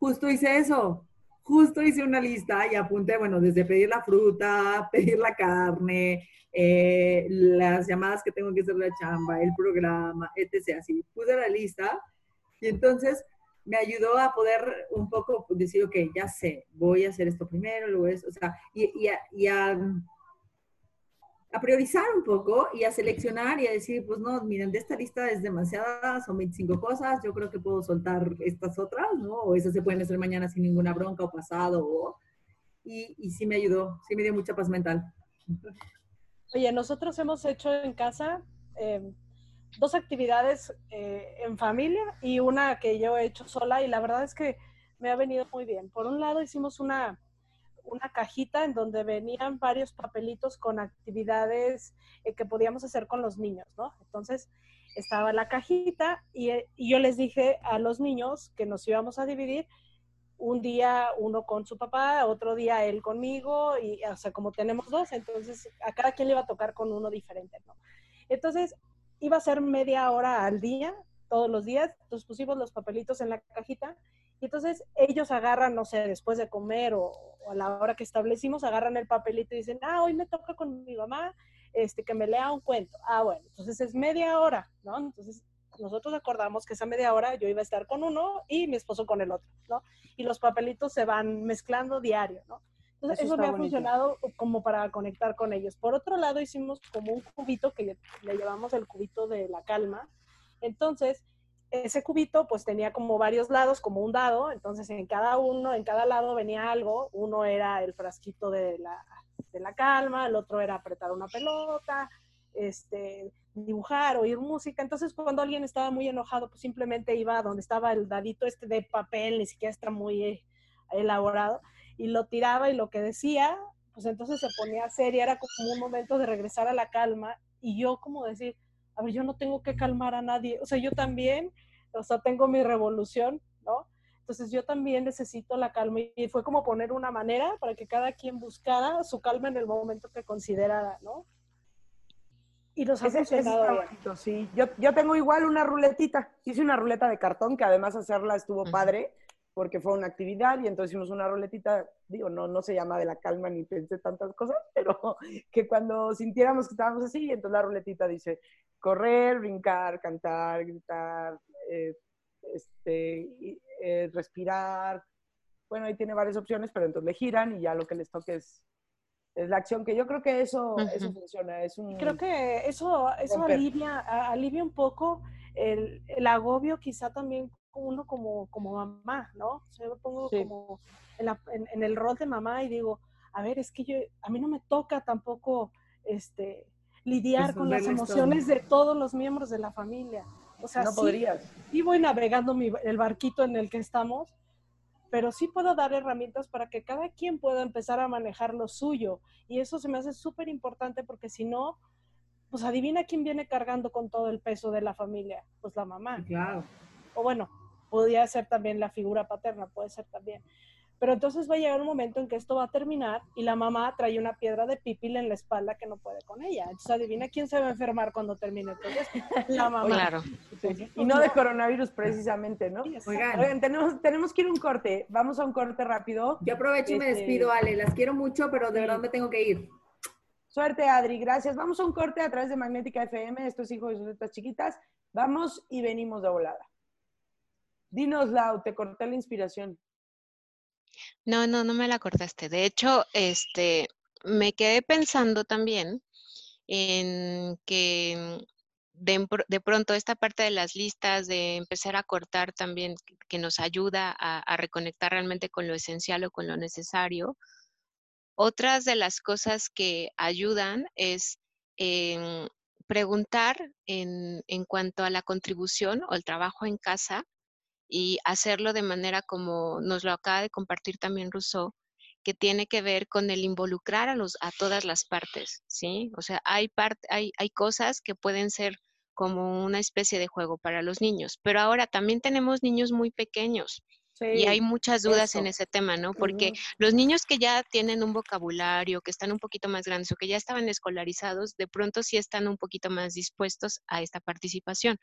justo hice eso. Justo hice una lista y apunté, bueno, desde pedir la fruta, pedir la carne, eh, las llamadas que tengo que hacer la chamba, el programa, etc. Así, puse la lista y entonces me ayudó a poder un poco decir, ok, ya sé, voy a hacer esto primero, luego eso, o sea, y, a, a, priorizar un poco y a seleccionar y a decir, pues no, miren, de esta lista es demasiada, son 25 cosas, yo creo que puedo soltar estas otras, ¿no? O esas se pueden hacer mañana sin ninguna bronca o pasado, o, y, y sí me ayudó, sí me dio mucha paz mental. Oye, nosotros hemos hecho en casa... Eh, dos actividades eh, en familia y una que yo he hecho sola y la verdad es que me ha venido muy bien. Por un lado hicimos una, una cajita en donde venían varios papelitos con actividades eh, que podíamos hacer con los niños, ¿no? Entonces estaba la cajita y, eh, y, yo les dije a los niños que nos íbamos a dividir un día uno con su papá, otro día él conmigo y o sea, como tenemos dos, entonces a cada quien le iba a tocar con uno diferente, ¿no? Entonces iba a ser media hora al día, todos los días, entonces pusimos los papelitos en la cajita y entonces ellos agarran, no sé, después de comer o, a la hora que establecimos, agarran el papelito y dicen, ah, hoy me toca con mi mamá este, que me lea un cuento. Ah, bueno, entonces es media hora, ¿no? Entonces nosotros acordamos que esa media hora yo iba a estar con uno y mi esposo con el otro, ¿no? Y los papelitos se van mezclando diario, ¿no? Entonces, eso, me ha funcionado como para conectar con ellos. Por otro lado, hicimos como un cubito que le, llevamos el cubito de la calma. Entonces, ese cubito pues tenía como varios lados, como un dado. Entonces, en cada uno, en cada lado venía algo. Uno era el frasquito de la, de la calma, el otro era apretar una pelota, este, dibujar, oír música. Entonces, cuando alguien estaba muy enojado, pues simplemente iba a donde estaba el dadito este de papel, ni siquiera está muy eh, elaborado y lo tiraba y lo que decía, pues entonces se ponía seria, era como un momento de regresar a la calma y yo como decir, a ver, yo no tengo que calmar a nadie, o sea, yo también, o sea, tengo mi revolución, ¿no? Entonces yo también necesito la calma y fue como poner una manera para que cada quien buscara su calma en el momento que considerara, ¿no? Y los ha funcionado sí. Yo, yo tengo igual una ruletita. Hice una ruleta de cartón que además hacerla estuvo padre porque fue una actividad y entonces hicimos una ruletita, digo, no, no se llama de la calma ni pensé tantas cosas, pero que cuando sintiéramos que estábamos así, entonces la ruletita dice correr, brincar, cantar, gritar, eh, este, eh, respirar. Bueno, ahí tiene varias opciones, pero entonces le giran y ya lo que les toque es, es la acción, que yo creo que eso, eso funciona. Es un, creo que eso, eso alivia, alivia un poco el, el agobio quizá también uno como, como mamá, ¿no? yo me pongo como en, el rol de mamá y digo, a ver, es que yo, a mí no me toca tampoco este, lidiar con las emociones de todos los miembros de la familia. O sea, no sí, podrías. Sí voy navegando el barquito en el que estamos, pero sí puedo dar herramientas para que cada quien pueda empezar a manejar lo suyo. Y eso se me hace súper importante porque si no, pues adivina quién viene cargando con todo el peso de la familia, pues la mamá. Claro. O bueno, podría ser también la figura paterna, puede ser también. Pero entonces va a llegar un momento en que esto va a terminar y la mamá trae una piedra de pipil en la espalda que no puede con ella. Entonces adivina quién se va a enfermar cuando termine todo esto. La mamá. Claro. Y no de coronavirus precisamente, ¿no? Oigan, tenemos, tenemos que ir a un corte. Vamos a un corte rápido. Yo aprovecho y me Este- despido, Ale. Las quiero mucho, pero de Sí. verdad me tengo que ir. Suerte, Adri. Gracias. Vamos a un corte a través de Magnética FM. Esto es Hijo de sus letras chiquitas. Vamos y venimos de volada. Dinos, Lau, te corté la inspiración. No, no, no me la cortaste. De hecho, este, me quedé pensando también en que de, de pronto esta parte de las listas, de empezar a cortar también, que- nos ayuda a, a reconectar realmente con lo esencial o con lo necesario. Otras de las cosas que ayudan es em, preguntar en, en cuanto a la contribución o el trabajo en casa y hacerlo de manera como nos lo acaba de compartir también Rousseau, que tiene que ver con el involucrar a, los, a todas las partes, ¿sí? O sea, hay, part- hay, hay cosas que pueden ser como una especie de juego para los niños, pero ahora también tenemos niños muy pequeños Sí, y hay muchas dudas en ese tema, ¿no? Porque los niños que ya tienen un vocabulario, que están un poquito más grandes o que ya estaban escolarizados, de pronto sí están un poquito más dispuestos a esta participación.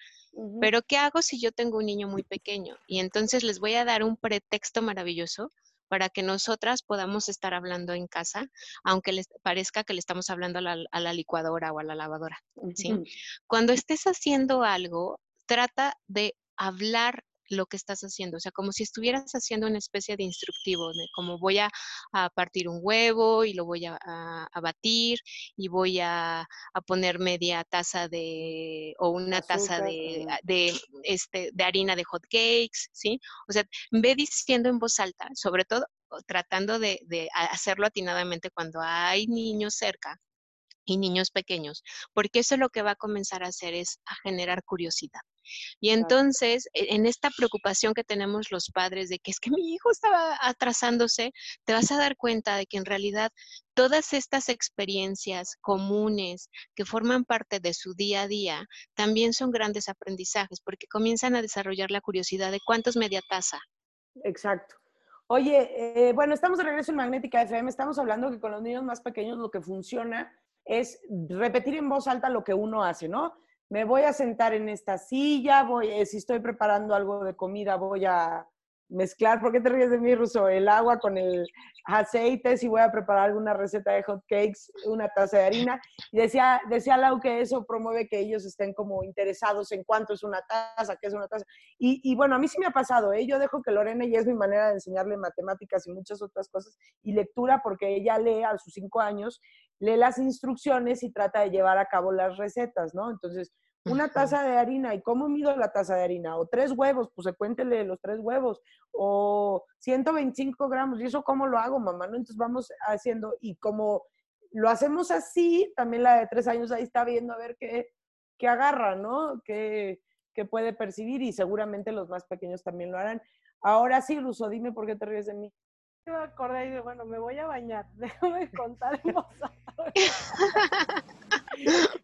Pero ¿qué hago si yo tengo un niño muy pequeño? Y entonces les voy a dar un pretexto maravilloso para que nosotras podamos estar hablando en casa, aunque les parezca que le estamos hablando a la, a la licuadora o a la lavadora. ¿sí? Cuando estés haciendo algo, trata de hablar lo que estás haciendo, o sea, como si estuvieras haciendo una especie de instructivo, de como voy a, a partir un huevo y lo voy a, a- a batir y voy a, a poner media taza de, o una taza de, de, este, de harina de hot cakes, ¿sí? O sea, ve diciendo en voz alta, sobre todo tratando de, de hacerlo atinadamente cuando hay niños cerca y niños pequeños, porque eso lo que va a comenzar a hacer es a generar curiosidad. Y entonces, e- en esta preocupación que tenemos los padres de que es que mi hijo estaba atrasándose, te vas a dar cuenta de que en realidad todas estas experiencias comunes que forman parte de su día a día también son grandes aprendizajes porque comienzan a desarrollar la curiosidad de cuántos media taza. Exacto. Oye, eh, bueno, estamos de regreso en Magnética FM. Estamos hablando que con los niños más pequeños lo que funciona es repetir en voz alta lo que uno hace, ¿no? Me voy a sentar en esta silla, voy, eh, si estoy preparando algo de comida, voy a mezclar, ¿por qué te ríes de mí, Ruso? El agua con el aceite, si voy a preparar alguna receta de hot cakes, una taza de harina. Y decía, decía Lau que eso promueve que ellos estén como interesados en cuánto es una taza, qué es una taza. Y, bueno, a mí sí me ha pasado, ¿eh? Yo dejo que Lorena, y es mi manera de enseñarle matemáticas y muchas otras cosas, y lectura, porque ella lee a sus cinco años, lee las instrucciones y trata de llevar a cabo las recetas, ¿no? Entonces, una taza de harina, ¿y cómo mido la taza de harina? O tres huevos, pues se cuéntele los tres huevos. O 125 gramos, ¿y eso cómo lo hago, mamá? ¿No? Entonces vamos haciendo, y como lo hacemos así, también la de tres años ahí está viendo a ver qué, qué agarra, ¿no? Qué, qué puede percibir, y seguramente los más pequeños también lo harán. Ahora sí, Ruso, dime por qué te ríes de mí. Yo me acordé y dije, bueno, me voy a bañar. Déjame contar en voz alta.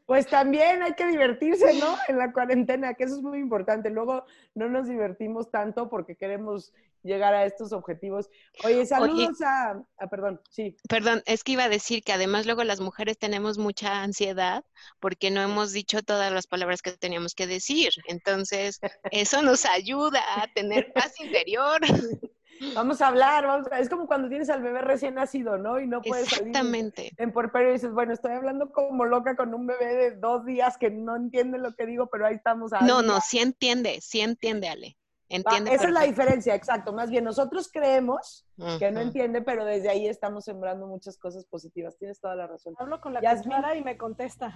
Pues también hay que divertirse, ¿no? En la cuarentena, que eso es muy importante. Luego no nos divertimos tanto porque queremos llegar a estos objetivos. Oye, saludos a, a- perdón, sí. Perdón, es que iba a decir que además luego las mujeres tenemos mucha ansiedad porque no hemos dicho todas las palabras que teníamos que decir. Entonces, eso nos ayuda a tener paz interior. Vamos a hablar, vamos a- es como cuando tienes al bebé recién nacido, ¿no? Y no puedes salir Exactamente. en puerperio y dices, bueno, estoy hablando como loca con un bebé de dos días que no entiende lo que digo, pero ahí estamos. No, no, sí entiende, sí entiende, Ale. Entiende. esa es la diferencia, exacto. Más bien, nosotros creemos que no entiende, pero desde ahí estamos sembrando muchas cosas positivas. Tienes toda la razón. Hablo con la cuchara y me contesta.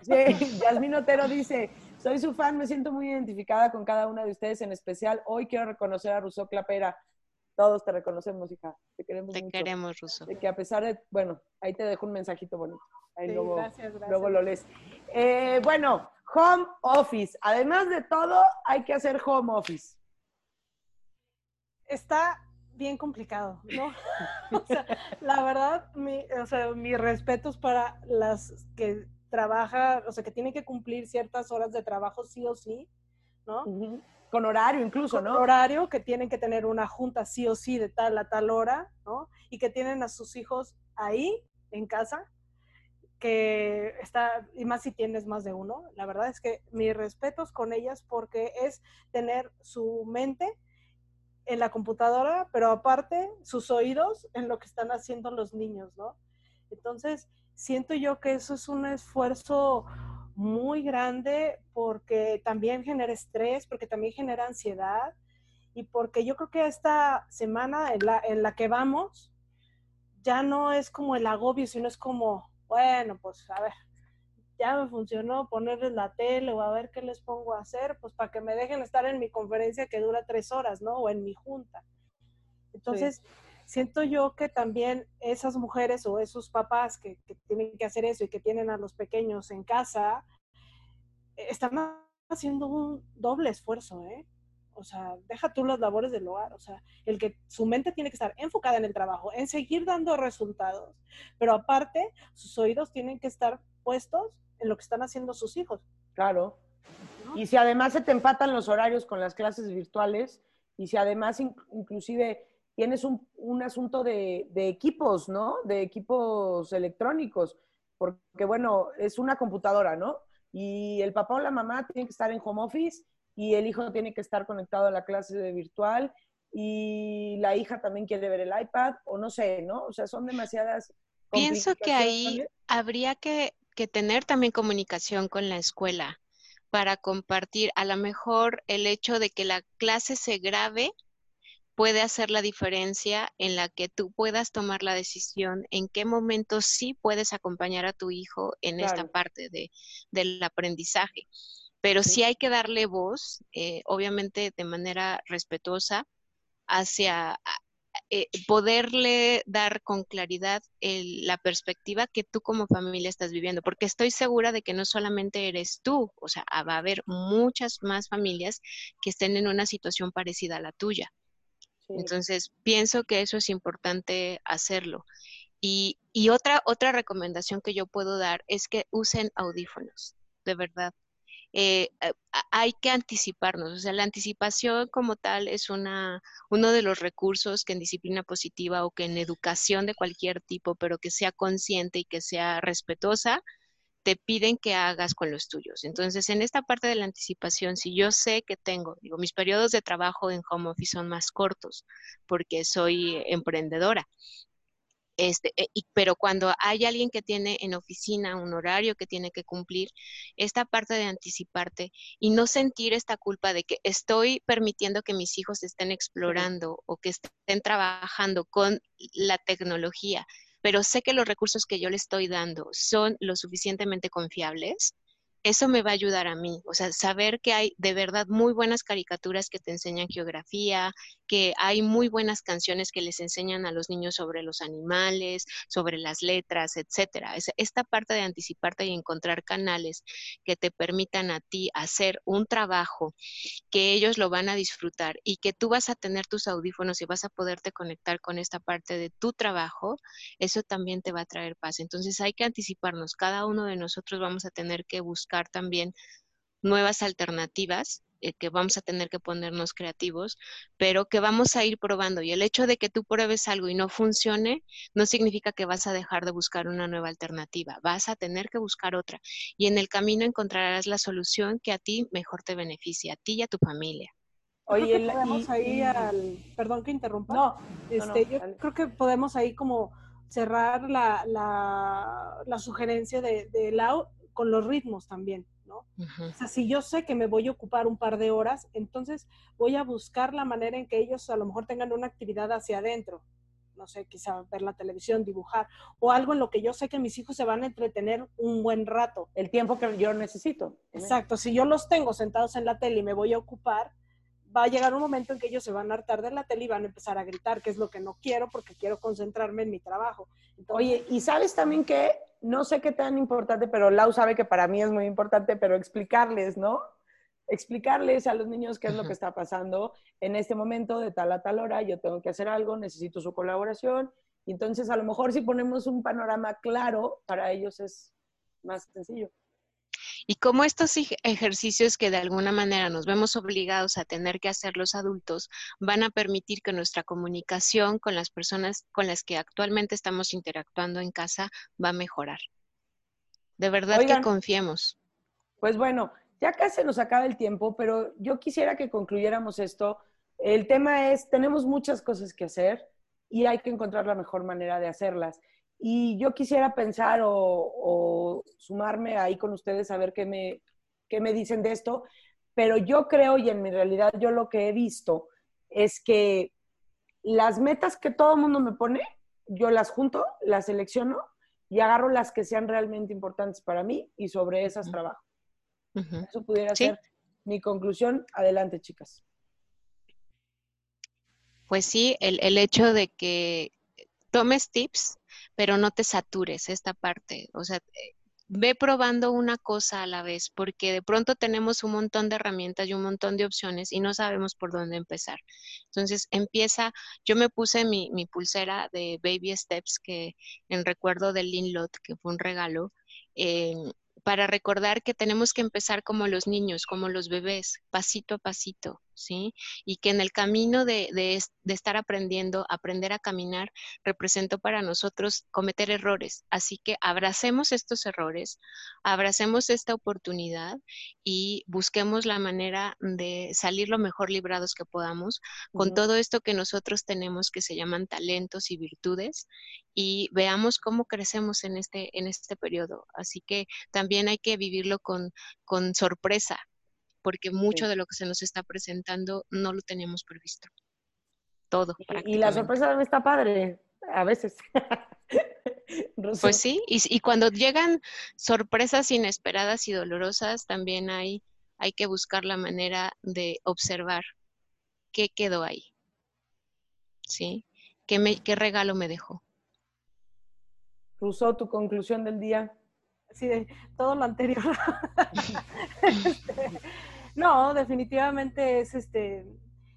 Sí, Yasmín Otero dice, soy su fan, me siento muy identificada con cada una de ustedes, en especial hoy quiero reconocer a Rousseau Clapera. Todos te reconocemos, hija, te queremos Te mucho. queremos, Ruso. De que a pesar de, bueno, ahí te dejo un mensajito bonito. Ahí Sí, luego, gracias, gracias. luego lo lees. Eh, bueno, home office. Además de todo, hay que hacer home office. Está bien complicado, ¿no? o sea, la verdad, mi, o sea, mis respetos para las que trabajan, o sea, que tienen que cumplir ciertas horas de trabajo sí o sí, ¿no? Ujú. Con horario incluso, con ¿no? horario, que tienen que tener una junta sí o sí de tal a tal hora, ¿no? Y que tienen a sus hijos ahí, en casa, que está, y más si tienes más de uno, la verdad es que mis respetos con ellas porque es tener su mente en la computadora, pero aparte sus oídos en lo que están haciendo los niños, ¿no? Entonces, siento yo que eso es un esfuerzo muy grande porque también genera estrés, porque también genera ansiedad y porque yo creo que esta semana en la, en la que vamos ya no es como el agobio, sino es como, bueno, pues a ver, ya me funcionó ponerles la tele o a ver qué les pongo a hacer, pues para que me dejen estar en mi conferencia que dura tres horas, ¿no? O en mi junta. Entonces, siento yo que también esas mujeres o esos papás que, que, tienen que hacer eso y que tienen a los pequeños en casa, eh, están haciendo un doble esfuerzo, ¿eh? O sea, deja tú las labores del hogar, o sea, el que su mente tiene que estar enfocada en el trabajo, en seguir dando resultados, pero aparte, sus oídos tienen que estar puestos en lo que están haciendo sus hijos. Claro. ¿No? Y si además se te empatan los horarios con las clases virtuales, y si además in inclusive tienes un, un asunto de, de, equipos, ¿no? De equipos electrónicos, porque bueno, es una computadora, ¿no? Y el papá o la mamá tienen que estar en home office y el hijo tiene que estar conectado a la clase de virtual y la hija también quiere ver el iPad o no sé, ¿no? O sea, son demasiadas... Pienso que ahí habría que, que tener también comunicación con la escuela para compartir a lo mejor el hecho de que la clase se grabe puede hacer la diferencia en la que tú puedas tomar la decisión en qué momento sí puedes acompañar a tu hijo en claro. esta parte de, del aprendizaje. Pero sí. sí. hay que darle voz, eh, obviamente de manera respetuosa, hacia eh, poderle dar con claridad el, la perspectiva que tú como familia estás viviendo, porque estoy segura de que no solamente eres tú, o sea, va a haber muchas más familias que estén en una situación parecida a la tuya. Entonces, pienso que eso es importante hacerlo. Y, y, otra, otra recomendación que yo puedo dar es que usen audífonos, de verdad. Eh, hay que anticiparnos, o sea, la anticipación como tal es una, uno de los recursos que en disciplina positiva o que en educación de cualquier tipo, pero que sea consciente y que sea respetuosa, te piden que hagas con los tuyos. Entonces, en esta parte de la anticipación, si yo sé que tengo, digo, mis periodos de trabajo en home office son más cortos porque soy emprendedora. Este, eh, y, pero cuando hay alguien que tiene en oficina un horario que tiene que cumplir, esta parte de anticiparte y no sentir esta culpa de que estoy permitiendo que mis hijos estén explorando o que estén trabajando con la tecnología, pero sé que los recursos que yo le estoy dando son lo suficientemente confiables, eso me va a ayudar a mí, o sea, saber que hay de verdad muy buenas caricaturas que te enseñan geografía, que hay muy buenas canciones que les enseñan a los niños sobre los animales, sobre las letras, etcétera. Esta parte de anticiparte y encontrar canales que te permitan a ti hacer un trabajo que ellos lo van a disfrutar y que tú vas a tener tus audífonos y vas a poderte conectar con esta parte de tu trabajo, eso también te va a traer paz. Entonces hay que anticiparnos, cada uno de nosotros vamos a tener que buscar también nuevas alternativas, eh, que vamos a tener que ponernos creativos, pero que vamos a ir probando. Y el hecho de que tú pruebes algo y no funcione, no significa que vas a dejar de buscar una nueva alternativa, vas a tener que buscar otra. Y en el camino encontrarás la solución que a ti mejor te beneficie, a ti y a tu familia. Oye, creo que podemos ahí al, perdón que interrumpa. No, este, no, no, yo dale. creo que podemos ahí como cerrar la, la, la sugerencia de, de Lau con los ritmos también, ¿no? Uh -huh. O sea, si yo sé que me voy a ocupar un par de horas, entonces voy a buscar la manera en que ellos a lo mejor tengan una actividad hacia adentro. No sé, quizá ver la televisión, dibujar, o algo en lo que yo sé que mis hijos se van a entretener un buen rato. El tiempo que yo necesito. Exacto, si yo los tengo sentados en la tele y me voy a ocupar, va a llegar un momento en que ellos se van a hartar de la tele y van a empezar a gritar, que es lo que no quiero porque quiero concentrarme en mi trabajo. Entonces, Oye, y sabes también que no sé qué tan importante, pero Lau sabe que para mí es muy importante, pero explicarles, ¿no? Explicarles a los niños qué es lo que está pasando en este momento, de tal a tal hora, yo tengo que hacer algo, necesito su colaboración. Y entonces, a lo mejor si ponemos un panorama claro, para ellos es más sencillo. Y como estos ejercicios que de alguna manera nos vemos obligados a tener que hacer los adultos van a permitir que nuestra comunicación con las personas con las que actualmente estamos interactuando en casa va a mejorar. De verdad que confiemos. Pues bueno, ya casi nos acaba el tiempo, pero yo quisiera que concluyéramos esto. El tema es, tenemos muchas cosas que hacer y hay que encontrar la mejor manera de hacerlas. Y yo quisiera pensar o, sumarme ahí con ustedes a ver qué me, qué me dicen de esto, pero yo creo y en mi realidad yo lo que he visto es que las metas que todo el mundo me pone, yo las junto, las selecciono y agarro las que sean realmente importantes para mí y sobre esas trabajo. Eso pudiera ser mi conclusión. Adelante, chicas. Pues sí, el, el hecho de que tomes tips, pero no te satures esta parte. O sea, eh, ve probando una cosa a la vez, porque de pronto tenemos un montón de herramientas y un montón de opciones y no sabemos por dónde empezar. Entonces empieza, yo me puse mi, pulsera de Baby Steps, que en recuerdo del Linlot, que fue un regalo, eh, para recordar que tenemos que empezar como los niños, como los bebés, pasito a pasito, ¿sí? Y que en el camino de, de, estar aprendiendo, aprender a caminar, representó para nosotros cometer errores. Así que abracemos estos errores, abracemos esta oportunidad y busquemos la manera de salir lo mejor librados que podamos con todo esto que nosotros tenemos que se llaman talentos y virtudes y veamos cómo crecemos en este, en este periodo. Así que también hay que vivirlo con, con sorpresa, porque mucho de lo que se nos está presentando no lo teníamos previsto. Todo. Y la sorpresa está padre, a veces. pues sí, y, cuando llegan sorpresas inesperadas y dolorosas, también hay, hay que buscar la manera de observar qué quedó ahí. ¿Sí? ¿Qué, me, qué regalo me dejó? Rousseau, tu conclusión del día. Sí, de todo lo anterior. Este, no, definitivamente es este,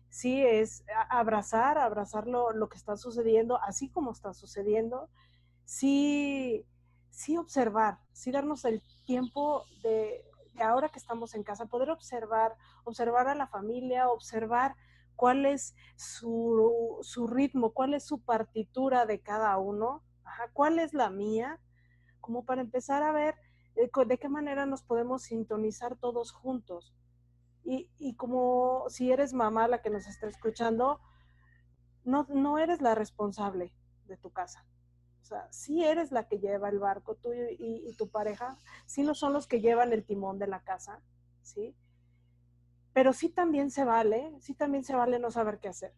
sí, es abrazar, abrazar lo, que está sucediendo, así como está sucediendo, sí, sí observar, sí darnos el tiempo de, ahora que estamos en casa, poder observar, observar a la familia, observar cuál es su, su ritmo, cuál es su partitura de cada uno, cuál es la mía, como para empezar a ver eh, de qué manera nos podemos sintonizar todos juntos. Y, como si eres mamá la que nos está escuchando, no, no eres la responsable de tu casa. O sea, sí eres la que lleva el barco, tú y, tu pareja, sí no son los que llevan el timón de la casa, ¿sí? Pero sí también se vale, sí también se vale no saber qué hacer,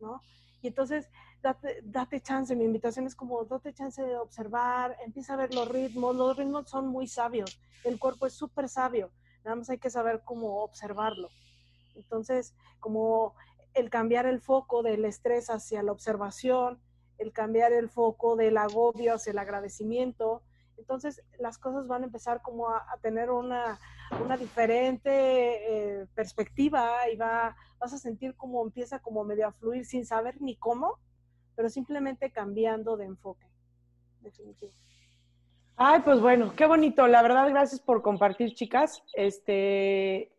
¿no? Y entonces, date, date chance, mi invitación es como, date chance de observar, empieza a ver los ritmos, los ritmos son muy sabios, el cuerpo es súper sabio, nada más hay que saber cómo observarlo. Entonces, como el cambiar el foco del estrés hacia la observación, el cambiar el foco del agobio hacia el agradecimiento, entonces las cosas van a empezar como a, tener una, diferente eh, perspectiva y va, vas a sentir como empieza como medio a fluir sin saber ni cómo, pero simplemente cambiando de enfoque. Definitivamente. Ay, pues bueno, qué bonito. La verdad, gracias por compartir, chicas. Este,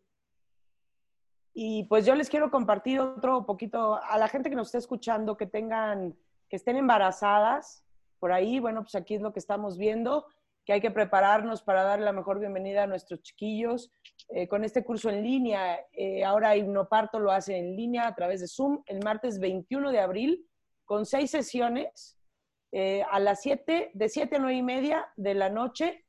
y pues yo les quiero compartir otro poquito a la gente que nos está escuchando, que tengan, que estén embarazadas por ahí. Bueno, pues aquí es lo que estamos viendo, que hay que prepararnos para darle la mejor bienvenida a nuestros chiquillos eh, con este curso en línea. Eh, ahora Hipnoparto lo hace en línea a través de Zoom el martes 21 de abril con seis sesiones eh, a las 7, de 7 a 9 y media de la noche.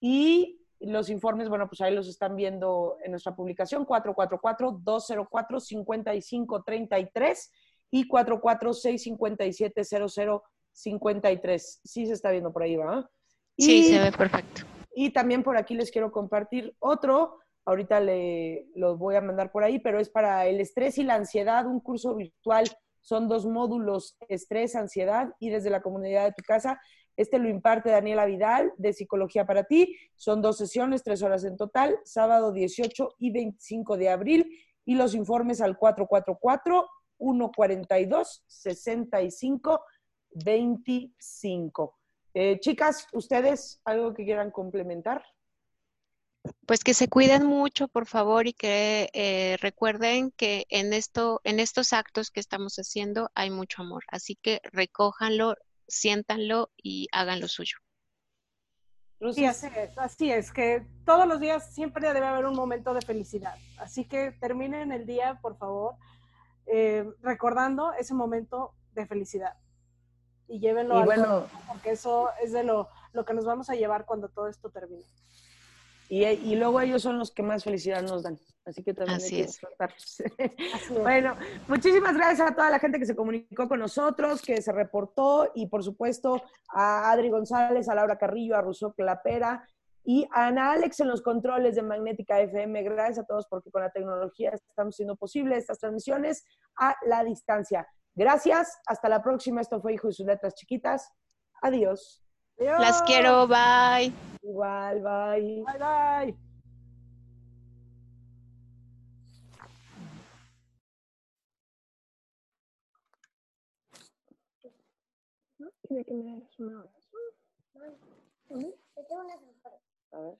Y los informes, bueno, pues ahí los están viendo en nuestra publicación, 444-204-5533 y 446-570053. Sí se está viendo por ahí, ¿va? sí, se ve perfecto. Y también por aquí les quiero compartir otro, ahorita le, los voy a mandar por ahí, pero es para el estrés y la ansiedad, un curso virtual son dos módulos, estrés, ansiedad y desde la comunidad de tu casa. Este lo imparte Daniela Vidal de Psicología para ti. Son dos sesiones, tres horas en total, sábado 18 y 25 de abril. Y los informes al 444-142-6525. Eh, chicas, ¿ustedes algo que quieran complementar? Pues que se cuiden mucho, por favor, y que eh, recuerden que en esto, en estos actos que estamos haciendo hay mucho amor. Así que recójanlo, siéntanlo y hagan lo suyo. Sí, así es, así es, que todos los días siempre debe haber un momento de felicidad. Así que terminen el día, por favor, eh, recordando ese momento de felicidad. Y llévenlo y bueno, porque eso es de lo, lo que nos vamos a llevar cuando todo esto termine. Y, y, luego ellos son los que más felicidad nos dan. Así que también Así hay que es. disfrutarlos. Bueno, muchísimas gracias a toda la gente que se comunicó con nosotros, que se reportó y por supuesto a Adri González, a Laura Carrillo, a Rousseau Clapera y a Ana Alex en los controles de Magnética FM. Gracias a todos porque con la tecnología estamos haciendo posible estas transmisiones a la distancia. Gracias, hasta la próxima. Esto fue Hijo y sus letras chiquitas. Adiós. Adiós. Las quiero, bye. Igual, bye. Bye, bye. Tiene que me dar una hora. A ver.